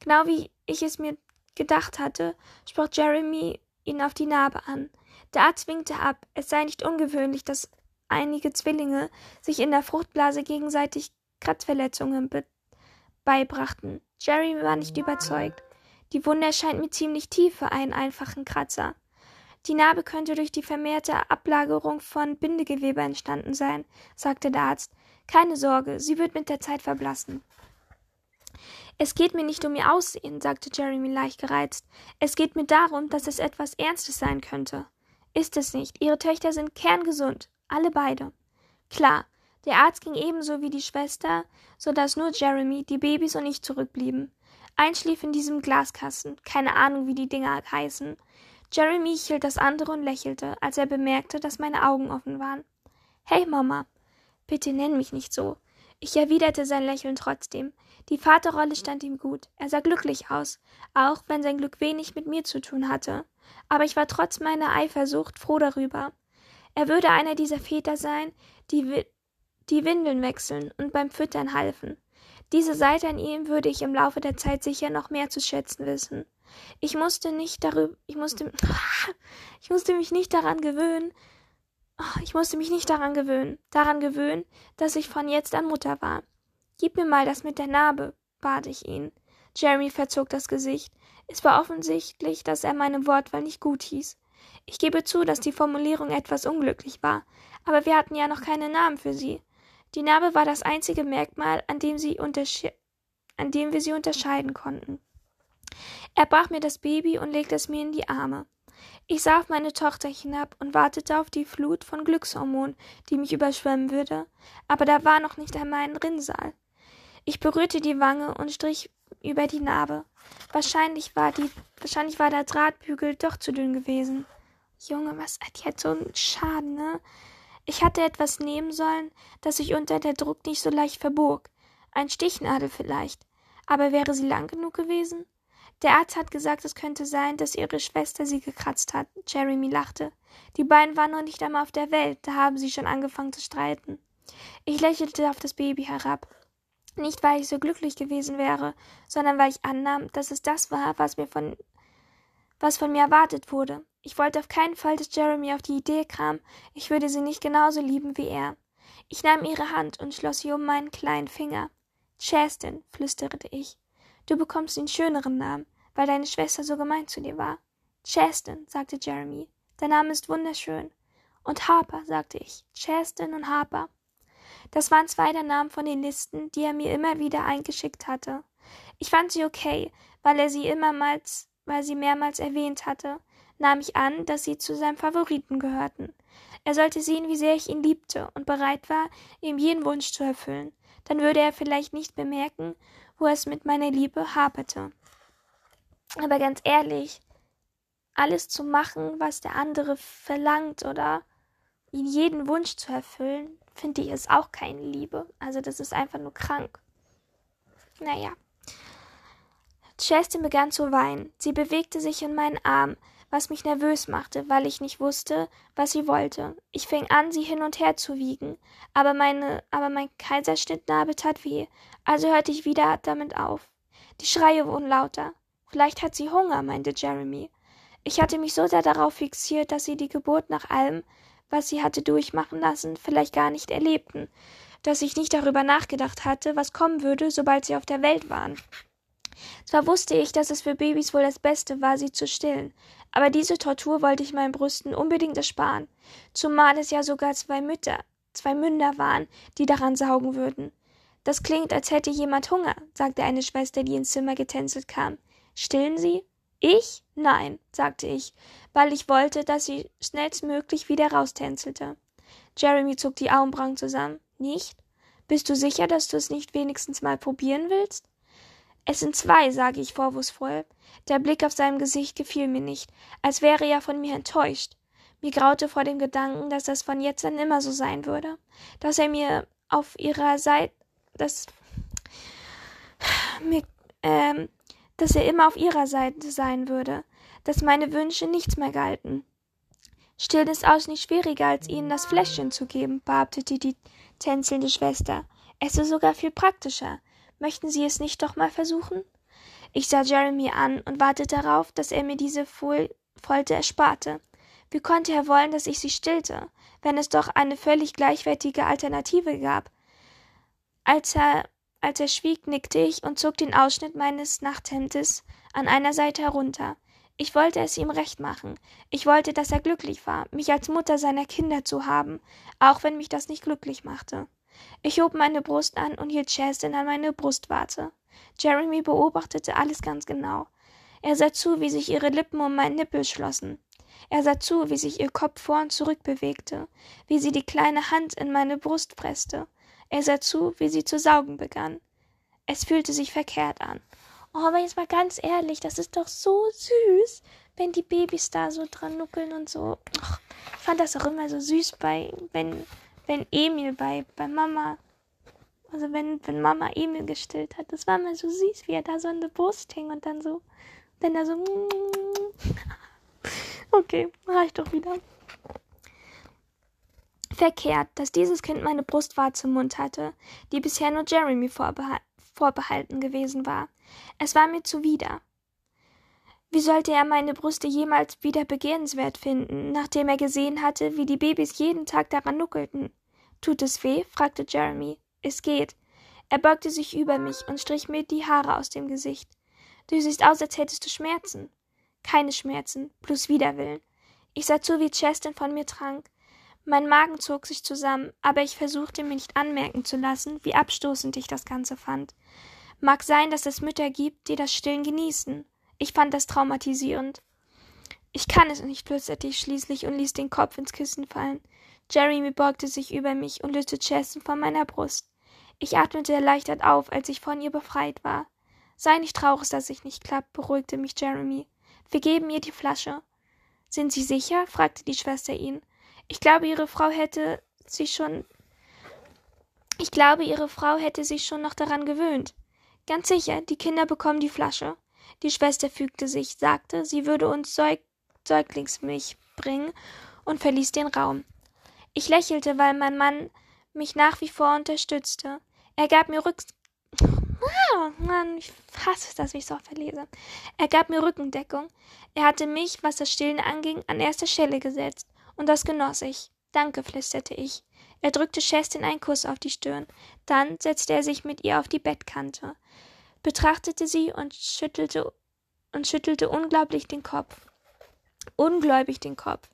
Genau wie ich es mir gedacht hatte, sprach Jeremy ihn auf die Narbe an. Der Arzt winkte ab. Es sei nicht ungewöhnlich, dass einige Zwillinge sich in der Fruchtblase gegenseitig Kratzverletzungen beibrachten. Jerry war nicht überzeugt. Die Wunde erscheint mir ziemlich tief für einen einfachen Kratzer. Die Narbe könnte durch die vermehrte Ablagerung von Bindegewebe entstanden sein, sagte der Arzt. Keine Sorge, sie wird mit der Zeit verblassen. Es geht mir nicht um ihr Aussehen, sagte Jeremy leicht gereizt. Es geht mir darum, dass es etwas Ernstes sein könnte. Ist es nicht. Ihre Töchter sind kerngesund. Alle beide. Klar, der Arzt ging ebenso wie die Schwester, so dass nur Jeremy, die Babys und ich zurückblieben. Ein schlief in diesem Glaskasten, keine Ahnung, wie die Dinger heißen. Jeremy hielt das andere und lächelte, als er bemerkte, dass meine Augen offen waren. Hey, Mama. Bitte nenn mich nicht so. Ich erwiderte sein Lächeln trotzdem. Die Vaterrolle stand ihm gut. Er sah glücklich aus, auch wenn sein Glück wenig mit mir zu tun hatte aber ich war trotz meiner Eifersucht froh darüber. Er würde einer dieser Väter sein, die, die Windeln wechseln und beim Füttern halfen. Diese Seite an ihm würde ich im Laufe der Zeit sicher noch mehr zu schätzen wissen. Ich musste nicht darüber, ich musste, ich musste mich nicht daran gewöhnen, ich musste mich nicht daran gewöhnen, daran gewöhnen, dass ich von jetzt an Mutter war. Gib mir mal das mit der Narbe, bat ich ihn. Jeremy verzog das Gesicht. Es war offensichtlich, dass er meine Wortwahl nicht gut hieß. Ich gebe zu, dass die Formulierung etwas unglücklich war, aber wir hatten ja noch keinen Namen für sie. Die Narbe war das einzige Merkmal, an dem, an dem wir sie unterscheiden konnten. Er brach mir das Baby und legte es mir in die Arme. Ich sah auf meine Tochter hinab und wartete auf die Flut von Glückshormonen, die mich überschwemmen würde, aber da war noch nicht einmal ein Rinnsal. Ich berührte die Wange und strich über die Narbe. Wahrscheinlich war die, wahrscheinlich war der Drahtbügel doch zu dünn gewesen. Junge, was hat jetzt so ein Schaden, ne? Ich hatte etwas nehmen sollen, das sich unter der Druck nicht so leicht verbog. Ein Stichnadel vielleicht. Aber wäre sie lang genug gewesen? Der Arzt hat gesagt, es könnte sein, dass ihre Schwester sie gekratzt hat. Jeremy lachte. Die beiden waren noch nicht einmal auf der Welt, da haben sie schon angefangen zu streiten. Ich lächelte auf das Baby herab. Nicht, weil ich so glücklich gewesen wäre, sondern weil ich annahm, dass es das war, was mir von was von mir erwartet wurde. Ich wollte auf keinen Fall, dass Jeremy auf die Idee kam, ich würde sie nicht genauso lieben wie er. Ich nahm ihre Hand und schloss sie um meinen kleinen Finger. Chastin, flüsterte ich, du bekommst den schöneren Namen, weil deine Schwester so gemein zu dir war. Chastin, sagte Jeremy, dein Name ist wunderschön. Und Harper, sagte ich, Chastin und Harper. Das waren zwei der Namen von den Listen, die er mir immer wieder eingeschickt hatte. Ich fand sie okay, weil er sie immermals, weil sie mehrmals erwähnt hatte, nahm ich an, dass sie zu seinem Favoriten gehörten. Er sollte sehen, wie sehr ich ihn liebte und bereit war, ihm jeden Wunsch zu erfüllen. Dann würde er vielleicht nicht bemerken, wo es mit meiner Liebe haperte. Aber ganz ehrlich, alles zu machen, was der andere verlangt oder ihn jeden Wunsch zu erfüllen, finde ich, ist auch keine Liebe. Also das ist einfach nur krank. Naja. Chastin begann zu weinen. Sie bewegte sich in meinen Arm, was mich nervös machte, weil ich nicht wusste, was sie wollte. Ich fing an, sie hin und her zu wiegen, aber meine, aber mein Kaiserschnittnarbe tat weh, also hörte ich wieder damit auf. Die Schreie wurden lauter. Vielleicht hat sie Hunger, meinte Jeremy. Ich hatte mich so sehr darauf fixiert, dass sie die Geburt nach allem, was sie hatte durchmachen lassen, vielleicht gar nicht erlebten, dass ich nicht darüber nachgedacht hatte, was kommen würde, sobald sie auf der Welt waren. Zwar wusste ich, dass es für Babys wohl das Beste war, sie zu stillen, aber diese Tortur wollte ich meinen Brüsten unbedingt ersparen, zumal es ja sogar zwei Mütter, zwei Münder waren, die daran saugen würden. Das klingt, als hätte jemand Hunger, sagte eine Schwester, die ins Zimmer getänzelt kam. Stillen Sie? Ich? Nein, sagte ich, weil ich wollte, dass sie schnellstmöglich wieder raustänzelte. Jeremy zog die Augenbrauen zusammen. Nicht? Bist du sicher, dass du es nicht wenigstens mal probieren willst? Es sind zwei, sage ich vorwurfsvoll. Der Blick auf seinem Gesicht gefiel mir nicht, als wäre er von mir enttäuscht. Mir graute vor dem Gedanken, dass das von jetzt an immer so sein würde, dass er mir auf ihrer Seite, dass mir, ähm, dass er immer auf ihrer Seite sein würde, dass meine Wünsche nichts mehr galten. Stillen ist aus nicht schwieriger, als ihnen das Fläschchen zu geben, behauptete die tänzelnde Schwester. Es ist sogar viel praktischer. Möchten Sie es nicht doch mal versuchen? Ich sah Jeremy an und wartete darauf, dass er mir diese Fol Folter ersparte. Wie konnte er wollen, dass ich sie stillte, wenn es doch eine völlig gleichwertige Alternative gab? Als er als er schwieg, nickte ich und zog den Ausschnitt meines Nachthemdes an einer Seite herunter. Ich wollte es ihm recht machen. Ich wollte, dass er glücklich war, mich als Mutter seiner Kinder zu haben, auch wenn mich das nicht glücklich machte. Ich hob meine Brust an und hielt Chastin an meine Brustwarte. Jeremy beobachtete alles ganz genau. Er sah zu, wie sich ihre Lippen um meinen Nippel schlossen. Er sah zu, wie sich ihr Kopf vor und zurück bewegte, wie sie die kleine Hand in meine Brust presste. Er sah zu, wie sie zu saugen begann. Es fühlte sich verkehrt an. Oh, aber jetzt mal ganz ehrlich, das ist doch so süß, wenn die Babys da so dran nuckeln und so. Ich fand das auch immer so süß bei, wenn, wenn Emil bei, bei Mama, also wenn, wenn Mama Emil gestillt hat. Das war immer so süß, wie er da so an der Brust hing und dann so, dann da so. Okay, reicht doch wieder verkehrt, dass dieses Kind meine Brustwarze im Mund hatte, die bisher nur Jeremy vorbehal vorbehalten gewesen war. Es war mir zuwider. Wie sollte er meine Brüste jemals wieder begehrenswert finden, nachdem er gesehen hatte, wie die Babys jeden Tag daran nuckelten? Tut es weh? fragte Jeremy. Es geht. Er beugte sich über mich und strich mir die Haare aus dem Gesicht. Du siehst aus, als hättest du Schmerzen. Keine Schmerzen, bloß Widerwillen. Ich sah zu, wie Cheston von mir trank. Mein Magen zog sich zusammen, aber ich versuchte mir nicht anmerken zu lassen, wie abstoßend ich das Ganze fand. Mag sein, dass es Mütter gibt, die das Stillen genießen. Ich fand das traumatisierend. Ich kann es nicht, flüsterte ich schließlich und ließ den Kopf ins Kissen fallen. Jeremy beugte sich über mich und löste Chesson von meiner Brust. Ich atmete erleichtert auf, als ich von ihr befreit war. Sei nicht traurig, dass ich nicht klappt, beruhigte mich Jeremy. Wir geben ihr die Flasche. Sind Sie sicher? fragte die Schwester ihn. Ich glaube, Ihre Frau hätte sich schon. Ich glaube, Ihre Frau hätte sich schon noch daran gewöhnt. Ganz sicher, die Kinder bekommen die Flasche. Die Schwester fügte sich, sagte, sie würde uns Säug Säuglingsmilch bringen und verließ den Raum. Ich lächelte, weil mein Mann mich nach wie vor unterstützte. Er gab mir Rück Ah, Mann, ich hasse es, dass ich so verlese. Er gab mir Rückendeckung. Er hatte mich, was das Stillen anging, an erster Stelle gesetzt. Und das genoss ich. Danke, flüsterte ich. Er drückte Chestin einen Kuss auf die Stirn. Dann setzte er sich mit ihr auf die Bettkante, betrachtete sie und schüttelte und schüttelte unglaublich den Kopf. Ungläubig den Kopf.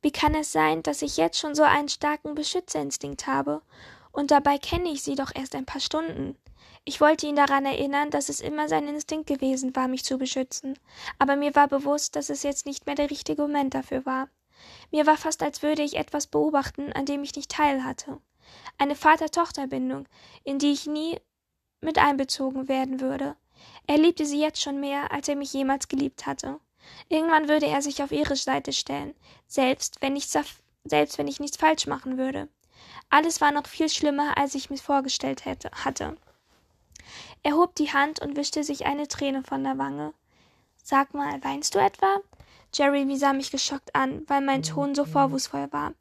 Wie kann es sein, dass ich jetzt schon so einen starken Beschützerinstinkt habe? Und dabei kenne ich sie doch erst ein paar Stunden. Ich wollte ihn daran erinnern, dass es immer sein Instinkt gewesen war, mich zu beschützen, aber mir war bewusst, dass es jetzt nicht mehr der richtige Moment dafür war. Mir war fast, als würde ich etwas beobachten, an dem ich nicht teil hatte. Eine Vater-Tochter-Bindung, in die ich nie mit einbezogen werden würde. Er liebte sie jetzt schon mehr, als er mich jemals geliebt hatte. Irgendwann würde er sich auf ihre Seite stellen, selbst wenn ich, selbst wenn ich nichts falsch machen würde. Alles war noch viel schlimmer, als ich mir vorgestellt hätte, hatte. Er hob die Hand und wischte sich eine Träne von der Wange. Sag mal, weinst du etwa? Jeremy sah mich geschockt an, weil mein Ton so vorwurfsvoll war.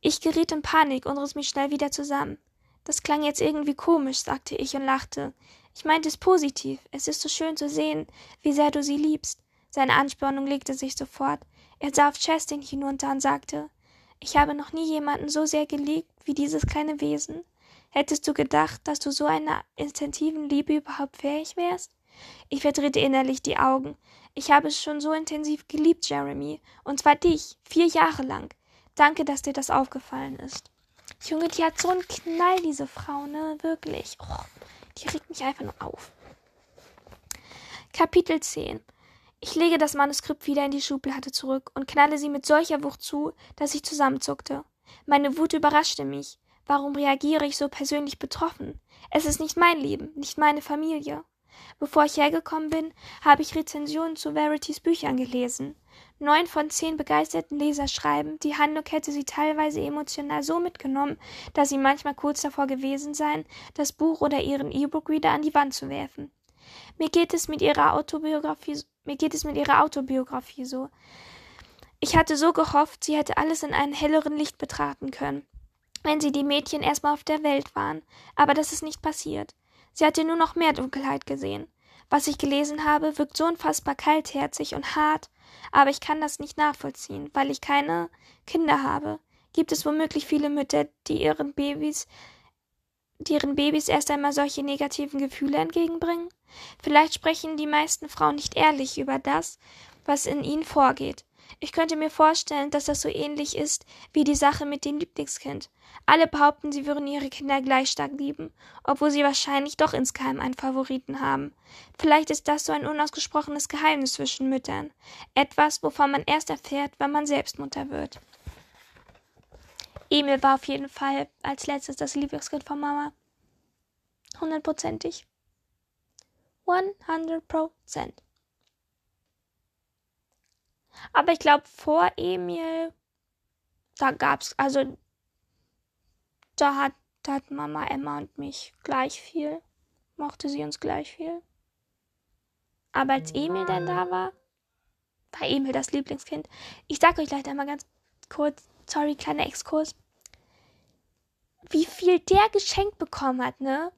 Ich geriet in Panik und riss mich schnell wieder zusammen. Das klang jetzt irgendwie komisch, sagte ich und lachte. Ich meinte es positiv. Es ist so schön zu sehen, wie sehr du sie liebst. Seine Anspannung legte sich sofort. Er sah auf Chastin hinunter und sagte, ich habe noch nie jemanden so sehr geliebt wie dieses kleine Wesen. Hättest du gedacht, dass du so einer intensiven Liebe überhaupt fähig wärst? Ich verdrehte innerlich die Augen. Ich habe es schon so intensiv geliebt, Jeremy. Und zwar dich, vier Jahre lang. Danke, dass dir das aufgefallen ist. Junge, die hat so einen Knall, diese Frau, ne? Wirklich. Oh, die regt mich einfach nur auf. Kapitel 10 Ich lege das Manuskript wieder in die Schublade zurück und knalle sie mit solcher Wucht zu, dass ich zusammenzuckte. Meine Wut überraschte mich. Warum reagiere ich so persönlich betroffen? Es ist nicht mein Leben, nicht meine Familie. Bevor ich hergekommen bin, habe ich Rezensionen zu Verities Büchern gelesen. Neun von zehn begeisterten Leser schreiben, die Handlung hätte sie teilweise emotional so mitgenommen, dass sie manchmal kurz davor gewesen seien, das Buch oder ihren E-Book wieder an die Wand zu werfen. Mir geht es mit ihrer Autobiografie, mir geht es mit ihrer Autobiografie so. Ich hatte so gehofft, sie hätte alles in einem helleren Licht betrachten können wenn sie die Mädchen erstmal auf der Welt waren, aber das ist nicht passiert. Sie hatte nur noch mehr Dunkelheit gesehen. Was ich gelesen habe, wirkt so unfassbar kaltherzig und hart, aber ich kann das nicht nachvollziehen, weil ich keine Kinder habe. Gibt es womöglich viele Mütter, die ihren Babys die ihren Babys erst einmal solche negativen Gefühle entgegenbringen? Vielleicht sprechen die meisten Frauen nicht ehrlich über das, was in ihnen vorgeht. Ich könnte mir vorstellen, dass das so ähnlich ist wie die Sache mit dem Lieblingskind. Alle behaupten, sie würden ihre Kinder gleich stark lieben, obwohl sie wahrscheinlich doch insgeheim einen Favoriten haben. Vielleicht ist das so ein unausgesprochenes Geheimnis zwischen Müttern. Etwas, wovon man erst erfährt, wenn man selbst Mutter wird. Emil war auf jeden Fall als letztes das Lieblingskind von Mama. Hundertprozentig. 100 Prozent. Aber ich glaube, vor Emil, da gab's, also da hat, da hat Mama Emma und mich gleich viel. Mochte sie uns gleich viel. Aber als Emil dann da war, war Emil das Lieblingskind. Ich sag euch leider mal ganz kurz, sorry, kleiner Exkurs, wie viel der geschenkt bekommen hat, ne?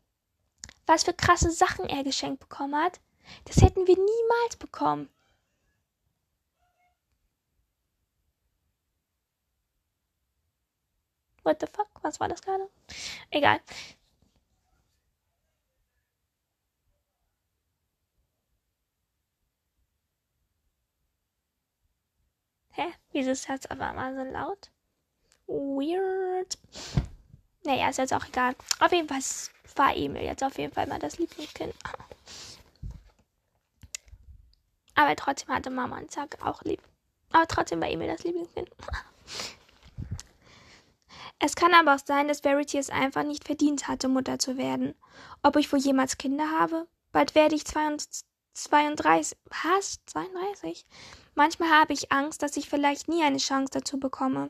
Was für krasse Sachen er geschenkt bekommen hat. Das hätten wir niemals bekommen. What the fuck? Was war das gerade? Egal. Hä? Wieso ist das aber mal so laut? Weird. Naja, ist jetzt auch egal. Auf jeden Fall war Emil jetzt auf jeden Fall mal das Lieblingskind. Aber trotzdem hatte Mama und Zack auch lieb. Aber trotzdem war Emil das Lieblingskind. Es kann aber auch sein, dass Verity es einfach nicht verdient hatte, Mutter zu werden. Ob ich wohl jemals Kinder habe? Bald werde ich 32. Was? 32? Manchmal habe ich Angst, dass ich vielleicht nie eine Chance dazu bekomme.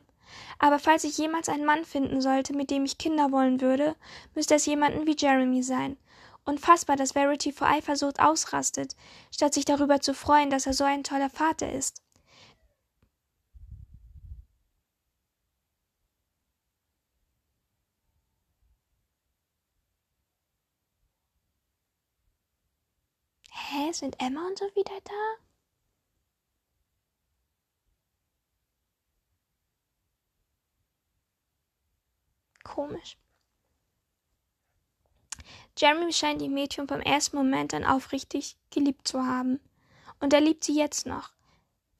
Aber falls ich jemals einen Mann finden sollte, mit dem ich Kinder wollen würde, müsste es jemanden wie Jeremy sein. Unfassbar, dass Verity vor Eifersucht ausrastet, statt sich darüber zu freuen, dass er so ein toller Vater ist. Hä, sind Emma und so wieder da? Komisch. Jeremy scheint die Mädchen vom ersten Moment an aufrichtig geliebt zu haben. Und er liebt sie jetzt noch.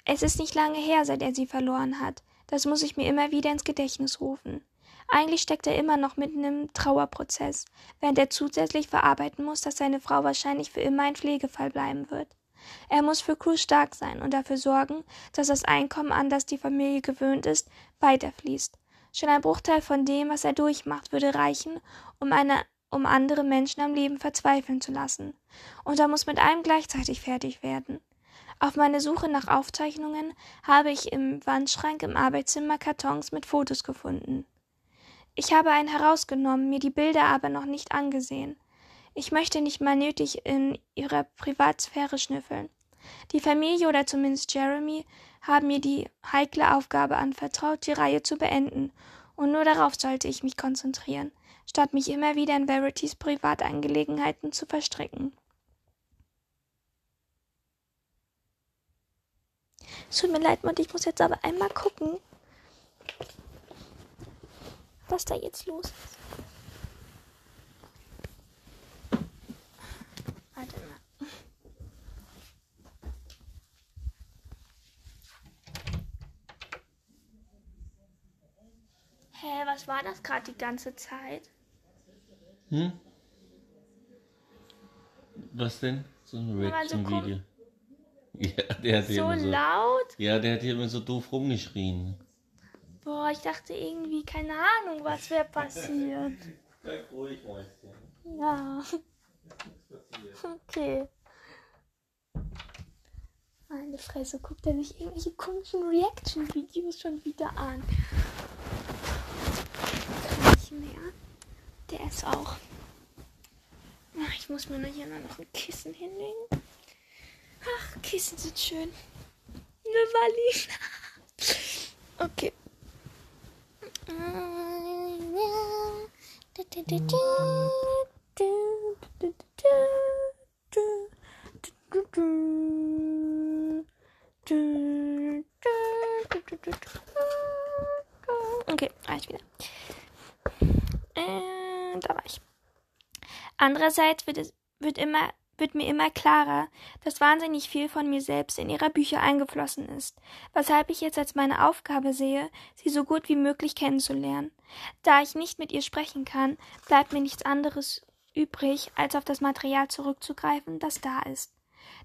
Es ist nicht lange her, seit er sie verloren hat. Das muss ich mir immer wieder ins Gedächtnis rufen. Eigentlich steckt er immer noch mitten im Trauerprozess, während er zusätzlich verarbeiten muss, dass seine Frau wahrscheinlich für immer ein Pflegefall bleiben wird. Er muss für Cruz stark sein und dafür sorgen, dass das Einkommen, an das die Familie gewöhnt ist, weiterfließt. Schon ein Bruchteil von dem, was er durchmacht, würde reichen, um eine um andere Menschen am Leben verzweifeln zu lassen. Und er muss mit allem gleichzeitig fertig werden. Auf meine Suche nach Aufzeichnungen habe ich im Wandschrank im Arbeitszimmer Kartons mit Fotos gefunden. Ich habe einen herausgenommen, mir die Bilder aber noch nicht angesehen. Ich möchte nicht mal nötig in ihrer Privatsphäre schnüffeln. Die Familie oder zumindest Jeremy haben mir die heikle Aufgabe anvertraut, die Reihe zu beenden, und nur darauf sollte ich mich konzentrieren, statt mich immer wieder in Verities Privatangelegenheiten zu verstricken. Es tut mir leid, Mutter, ich muss jetzt aber einmal gucken, was da jetzt los ist. Warte mal. Hä, was war das gerade die ganze Zeit? Hm? Was denn? So ein Reaction-Video. Ja, der hat So immer so, laut? ja, der hat hier immer so doof rumgeschrien. Boah, ich dachte irgendwie, keine Ahnung, was wäre passiert. Bleib ruhig, Mäuschen. Ja. Okay. Meine Fresse, guckt er sich irgendwelche komischen Reaction-Videos schon wieder an. Kann nicht mehr. Der ist auch. Ach, Ich muss mir nur hier noch ein Kissen hinlegen. Ach, Kissen sind schön. Ne Walli. Okay. Okay, reicht wieder. Äh, da war ich. Andererseits wird es wird immer wird mir immer klarer, dass wahnsinnig viel von mir selbst in ihrer Bücher eingeflossen ist, weshalb ich jetzt als meine Aufgabe sehe, sie so gut wie möglich kennenzulernen. Da ich nicht mit ihr sprechen kann, bleibt mir nichts anderes übrig, als auf das Material zurückzugreifen, das da ist.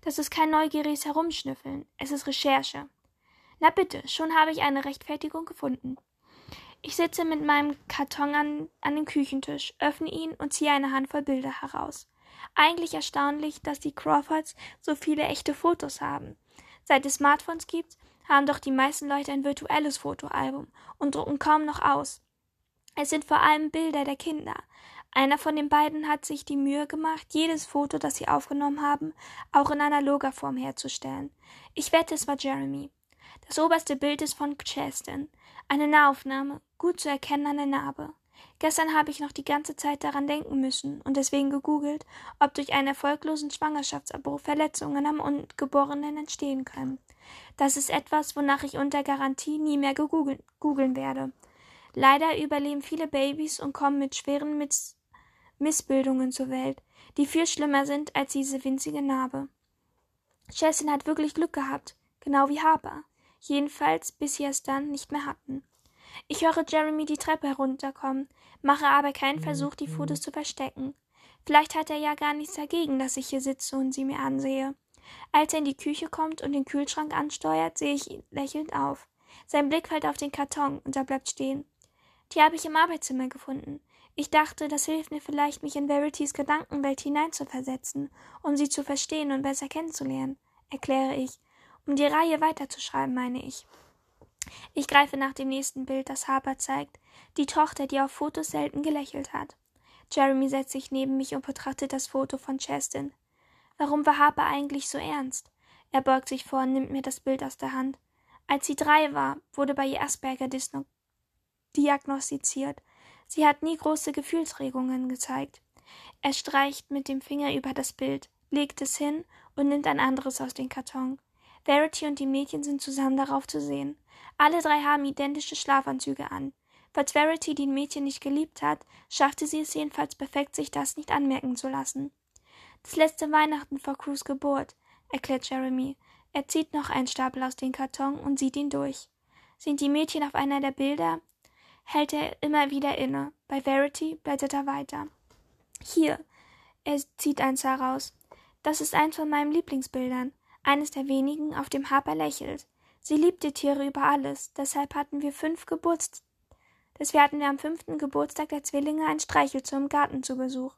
Das ist kein neugieriges Herumschnüffeln, es ist Recherche. Na bitte, schon habe ich eine Rechtfertigung gefunden. Ich sitze mit meinem Karton an, an den Küchentisch, öffne ihn und ziehe eine Handvoll Bilder heraus. Eigentlich erstaunlich, dass die Crawfords so viele echte Fotos haben. Seit es Smartphones gibt, haben doch die meisten Leute ein virtuelles Fotoalbum und drucken kaum noch aus. Es sind vor allem Bilder der Kinder. Einer von den beiden hat sich die Mühe gemacht, jedes Foto, das sie aufgenommen haben, auch in analoger Form herzustellen. Ich wette, es war Jeremy. Das oberste Bild ist von Chaston. Eine Nahaufnahme, gut zu erkennen an der Narbe. Gestern habe ich noch die ganze Zeit daran denken müssen und deswegen gegoogelt, ob durch einen erfolglosen Schwangerschaftsabbruch Verletzungen am Ungeborenen entstehen können. Das ist etwas, wonach ich unter Garantie nie mehr googeln werde. Leider überleben viele Babys und kommen mit schweren Miss Missbildungen zur Welt, die viel schlimmer sind als diese winzige Narbe. Jessin hat wirklich Glück gehabt, genau wie Harper. Jedenfalls, bis sie es dann nicht mehr hatten. Ich höre Jeremy die Treppe herunterkommen, mache aber keinen Versuch, die Fotos zu verstecken. Vielleicht hat er ja gar nichts dagegen, dass ich hier sitze und sie mir ansehe. Als er in die Küche kommt und den Kühlschrank ansteuert, sehe ich ihn lächelnd auf. Sein Blick fällt auf den Karton und er bleibt stehen. Die habe ich im Arbeitszimmer gefunden. Ich dachte, das hilft mir vielleicht, mich in Verities Gedankenwelt hineinzuversetzen, um sie zu verstehen und besser kennenzulernen, erkläre ich. Um die Reihe weiterzuschreiben, meine ich. Ich greife nach dem nächsten Bild, das Harper zeigt, die Tochter, die auf Fotos selten gelächelt hat. Jeremy setzt sich neben mich und betrachtet das Foto von Chastin. Warum war Harper eigentlich so ernst? Er beugt sich vor und nimmt mir das Bild aus der Hand. Als sie drei war, wurde bei ihr Asperger diagnostiziert. Sie hat nie große Gefühlsregungen gezeigt. Er streicht mit dem Finger über das Bild, legt es hin und nimmt ein anderes aus dem Karton. Verity und die Mädchen sind zusammen darauf zu sehen. Alle drei haben identische Schlafanzüge an. Falls Verity die Mädchen nicht geliebt hat, schaffte sie es jedenfalls perfekt, sich das nicht anmerken zu lassen. Das letzte Weihnachten vor Crews Geburt, erklärt Jeremy. Er zieht noch einen Stapel aus dem Karton und sieht ihn durch. Sind die Mädchen auf einer der Bilder? Hält er immer wieder inne. Bei Verity blättert er weiter. Hier. Er zieht eins heraus. Das ist eins von meinen Lieblingsbildern. Eines der wenigen, auf dem Harper lächelt. Sie liebte Tiere über alles, deshalb hatten wir fünf Geburtstags Deswegen hatten wir am fünften Geburtstag der Zwillinge ein Streichelzoo im Garten zu Besuch.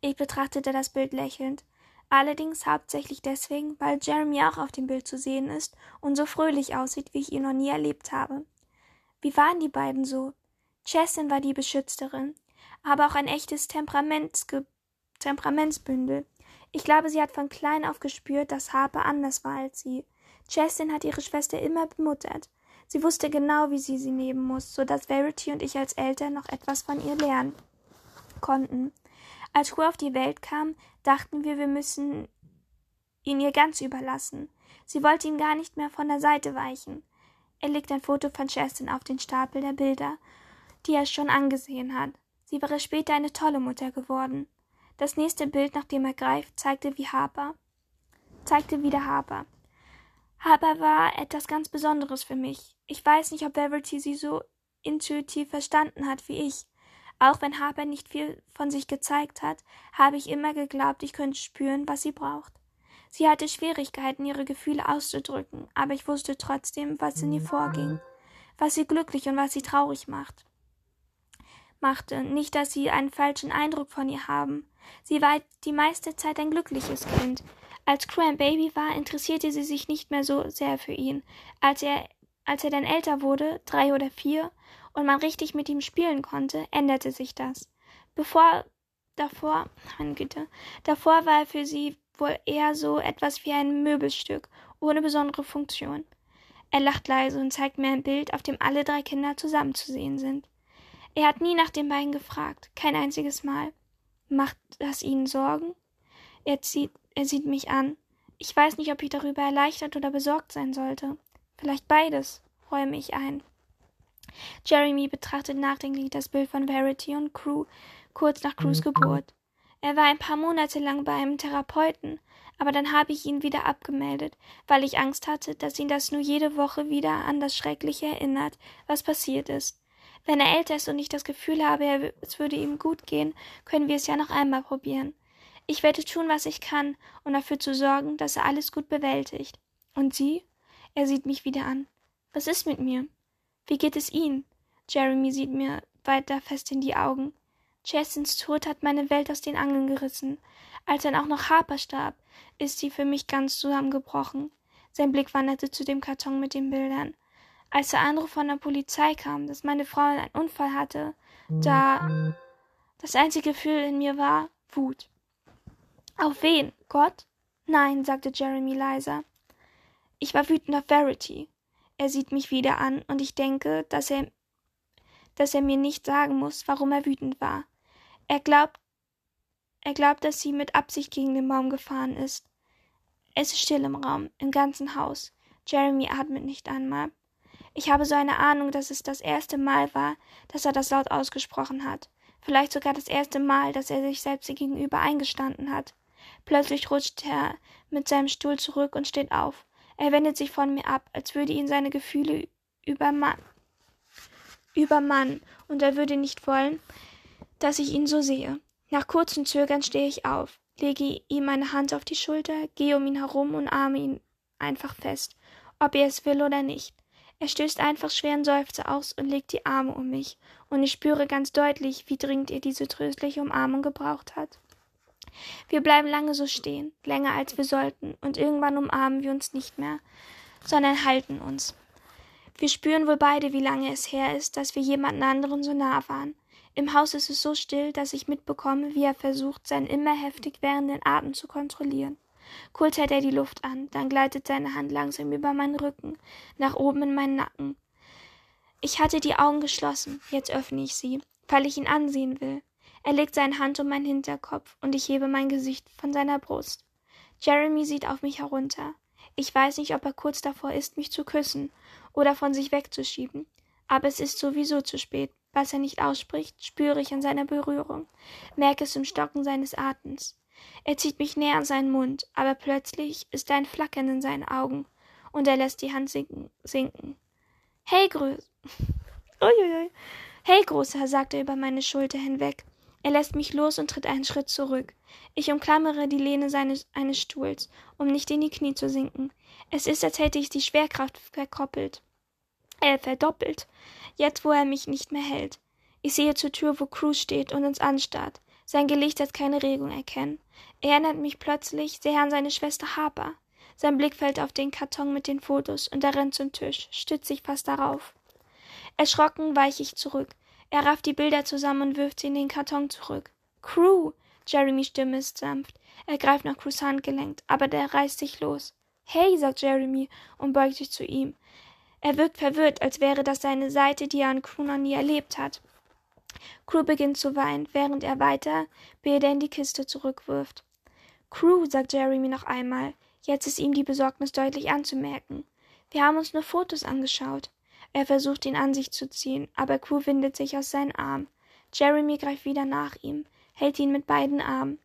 Ich betrachtete das Bild lächelnd, allerdings hauptsächlich deswegen, weil Jeremy auch auf dem Bild zu sehen ist und so fröhlich aussieht, wie ich ihn noch nie erlebt habe. Wie waren die beiden so? Chessin war die Beschützerin, aber auch ein echtes Temperamentsge Temperamentsbündel. Ich glaube, sie hat von klein auf gespürt, dass Harper anders war als sie. Chestin hat ihre Schwester immer bemuttert. Sie wusste genau, wie sie sie nehmen muss, so dass Verity und ich als Eltern noch etwas von ihr lernen konnten. Als Schuh auf die Welt kam, dachten wir, wir müssen ihn ihr ganz überlassen. Sie wollte ihm gar nicht mehr von der Seite weichen. Er legt ein Foto von Chestin auf den Stapel der Bilder, die er schon angesehen hat. Sie wäre später eine tolle Mutter geworden. Das nächste Bild, nach dem er greift, zeigte wie Harper, zeigte wieder Harper. Harper war etwas ganz Besonderes für mich. Ich weiß nicht, ob Verity sie so intuitiv verstanden hat wie ich. Auch wenn Harper nicht viel von sich gezeigt hat, habe ich immer geglaubt, ich könnte spüren, was sie braucht. Sie hatte Schwierigkeiten, ihre Gefühle auszudrücken, aber ich wusste trotzdem, was in ihr vorging, was sie glücklich und was sie traurig macht. Machte nicht, dass sie einen falschen Eindruck von ihr haben. Sie war die meiste Zeit ein glückliches Kind. Als Crew ein Baby war, interessierte sie sich nicht mehr so sehr für ihn. Als er als er dann älter wurde, drei oder vier, und man richtig mit ihm spielen konnte, änderte sich das. Bevor, davor, meine Güte, davor war er für sie wohl eher so etwas wie ein Möbelstück, ohne besondere Funktion. Er lacht leise und zeigt mir ein Bild, auf dem alle drei Kinder zusammen zu sehen sind. Er hat nie nach den beiden gefragt, kein einziges Mal. Macht das Ihnen Sorgen? Er, zieht, er sieht mich an. Ich weiß nicht, ob ich darüber erleichtert oder besorgt sein sollte. Vielleicht beides, räume ich ein. Jeremy betrachtet nachdenklich das Bild von Verity und Crew kurz nach Crews mhm. Geburt. Er war ein paar Monate lang bei einem Therapeuten, aber dann habe ich ihn wieder abgemeldet, weil ich Angst hatte, dass ihn das nur jede Woche wieder an das Schreckliche erinnert, was passiert ist. Wenn er älter ist und ich das Gefühl habe, es würde ihm gut gehen, können wir es ja noch einmal probieren. Ich werde tun, was ich kann, um dafür zu sorgen, dass er alles gut bewältigt. Und Sie? Er sieht mich wieder an. Was ist mit mir? Wie geht es Ihnen? Jeremy sieht mir weiter fest in die Augen. Chastins Tod hat meine Welt aus den Angeln gerissen. Als dann auch noch Harper starb, ist sie für mich ganz zusammengebrochen. Sein Blick wanderte zu dem Karton mit den Bildern. Als der Anruf von der Polizei kam, dass meine Frau einen Unfall hatte, da das einzige Gefühl in mir war Wut. Auf wen? Gott? Nein, sagte Jeremy leiser. Ich war wütend auf Verity. Er sieht mich wieder an, und ich denke, dass er, dass er mir nicht sagen muss, warum er wütend war. Er glaubt, er glaubt, dass sie mit Absicht gegen den Baum gefahren ist. Es ist still im Raum, im ganzen Haus. Jeremy atmet nicht einmal. Ich habe so eine Ahnung, dass es das erste Mal war, dass er das laut ausgesprochen hat. Vielleicht sogar das erste Mal, dass er sich selbst gegenüber eingestanden hat. Plötzlich rutscht er mit seinem Stuhl zurück und steht auf. Er wendet sich von mir ab, als würde ihn seine Gefühle übermannen. Übermannen, und er würde nicht wollen, dass ich ihn so sehe. Nach kurzem Zögern stehe ich auf. lege ihm meine Hand auf die Schulter, gehe um ihn herum und arme ihn einfach fest, ob er es will oder nicht. Er stößt einfach schweren Seufzer aus und legt die Arme um mich, und ich spüre ganz deutlich, wie dringend er diese tröstliche Umarmung gebraucht hat. Wir bleiben lange so stehen, länger als wir sollten, und irgendwann umarmen wir uns nicht mehr, sondern halten uns. Wir spüren wohl beide, wie lange es her ist, dass wir jemanden anderen so nah waren. Im Haus ist es so still, dass ich mitbekomme, wie er versucht, seinen immer heftig währenden Atem zu kontrollieren. Kurz hält er die Luft an, dann gleitet seine Hand langsam über meinen Rücken, nach oben in meinen Nacken. Ich hatte die Augen geschlossen, jetzt öffne ich sie, weil ich ihn ansehen will. Er legt seine Hand um meinen Hinterkopf und ich hebe mein Gesicht von seiner Brust. Jeremy sieht auf mich herunter. Ich weiß nicht, ob er kurz davor ist, mich zu küssen oder von sich wegzuschieben, aber es ist sowieso zu spät. Was er nicht ausspricht, spüre ich an seiner Berührung, merke es im Stocken seines Atems. Er zieht mich näher an seinen Mund, aber plötzlich ist ein Flackern in seinen Augen und er lässt die Hand sinken. sinken. Hey. Uiuiui. Hey, Großer, sagt er über meine Schulter hinweg. Er lässt mich los und tritt einen Schritt zurück. Ich umklammere die Lehne seines, eines Stuhls, um nicht in die Knie zu sinken. Es ist, als hätte ich die Schwerkraft verkoppelt. Äh, verdoppelt. Jetzt, wo er mich nicht mehr hält. Ich sehe zur Tür, wo Cruz steht und uns anstarrt. Sein Gesicht lässt keine Regung erkennen. Er erinnert mich plötzlich sehr an seine Schwester Harper. Sein Blick fällt auf den Karton mit den Fotos und er rennt zum Tisch, stützt sich fast darauf. Erschrocken weiche ich zurück. Er rafft die Bilder zusammen und wirft sie in den Karton zurück. Crew! Jeremys Stimme ist sanft. Er greift nach Crews Handgelenk, aber der reißt sich los. Hey, sagt Jeremy und beugt sich zu ihm. Er wirkt verwirrt, als wäre das seine Seite, die er an Crew noch nie erlebt hat. Crew beginnt zu weinen, während er weiter Bilder in die Kiste zurückwirft. Crew, sagt Jeremy noch einmal. Jetzt ist ihm die Besorgnis deutlich anzumerken. Wir haben uns nur Fotos angeschaut. Er versucht ihn an sich zu ziehen, aber Crew windet sich aus seinen Arm. Jeremy greift wieder nach ihm, hält ihn mit beiden Armen.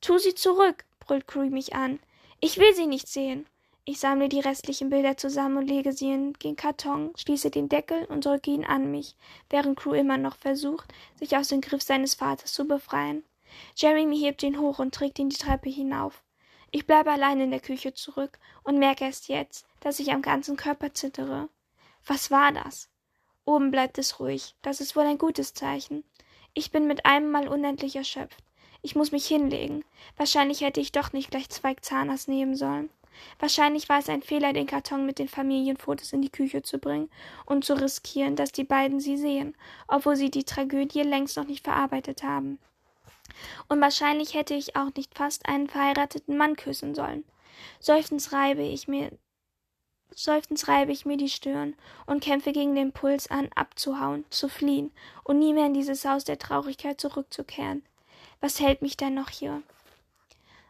Tu sie zurück, brüllt Crew mich an. Ich will sie nicht sehen. Ich sammle die restlichen Bilder zusammen und lege sie in den Karton, schließe den Deckel und drücke ihn an mich, während Crew immer noch versucht, sich aus dem Griff seines Vaters zu befreien. Jeremy hebt ihn hoch und trägt ihn die Treppe hinauf. Ich bleibe allein in der Küche zurück und merke erst jetzt, dass ich am ganzen Körper zittere. Was war das? Oben bleibt es ruhig. Das ist wohl ein gutes Zeichen. Ich bin mit einem Mal unendlich erschöpft. Ich muss mich hinlegen. Wahrscheinlich hätte ich doch nicht gleich zwei Zahners nehmen sollen. Wahrscheinlich war es ein Fehler, den Karton mit den Familienfotos in die Küche zu bringen und zu riskieren, dass die beiden sie sehen, obwohl sie die Tragödie längst noch nicht verarbeitet haben. Und wahrscheinlich hätte ich auch nicht fast einen verheirateten Mann küssen sollen. Seufzend reibe ich mir Seufzend reibe ich mir die Stirn und kämpfe gegen den Puls an, abzuhauen, zu fliehen und nie mehr in dieses Haus der Traurigkeit zurückzukehren. Was hält mich denn noch hier?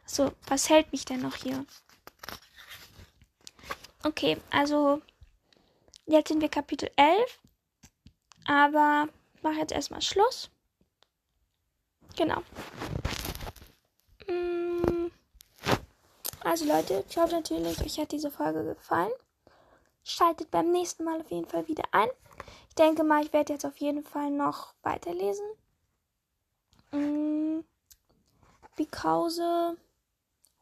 So, was hält mich denn noch hier? Okay, also jetzt sind wir Kapitel 11. Aber mache jetzt erstmal Schluss. Genau. Mm. Also Leute, ich hoffe natürlich, euch hat diese Folge gefallen. Schaltet beim nächsten Mal auf jeden Fall wieder ein. Ich denke mal, ich werde jetzt auf jeden Fall noch weiterlesen. Mm. Because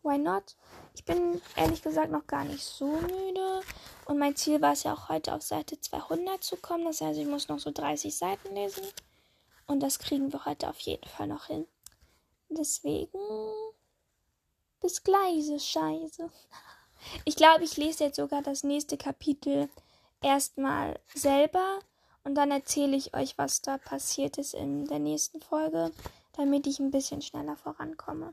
why not? Ich bin ehrlich gesagt noch gar nicht so müde. Und mein Ziel war es ja auch heute auf Seite 200 zu kommen. Das heißt, ich muss noch so 30 Seiten lesen. Und das kriegen wir heute auf jeden Fall noch hin. Deswegen. Bis gleich, Scheiße. Ich glaube, ich lese jetzt sogar das nächste Kapitel erstmal selber. Und dann erzähle ich euch, was da passiert ist in der nächsten Folge, damit ich ein bisschen schneller vorankomme.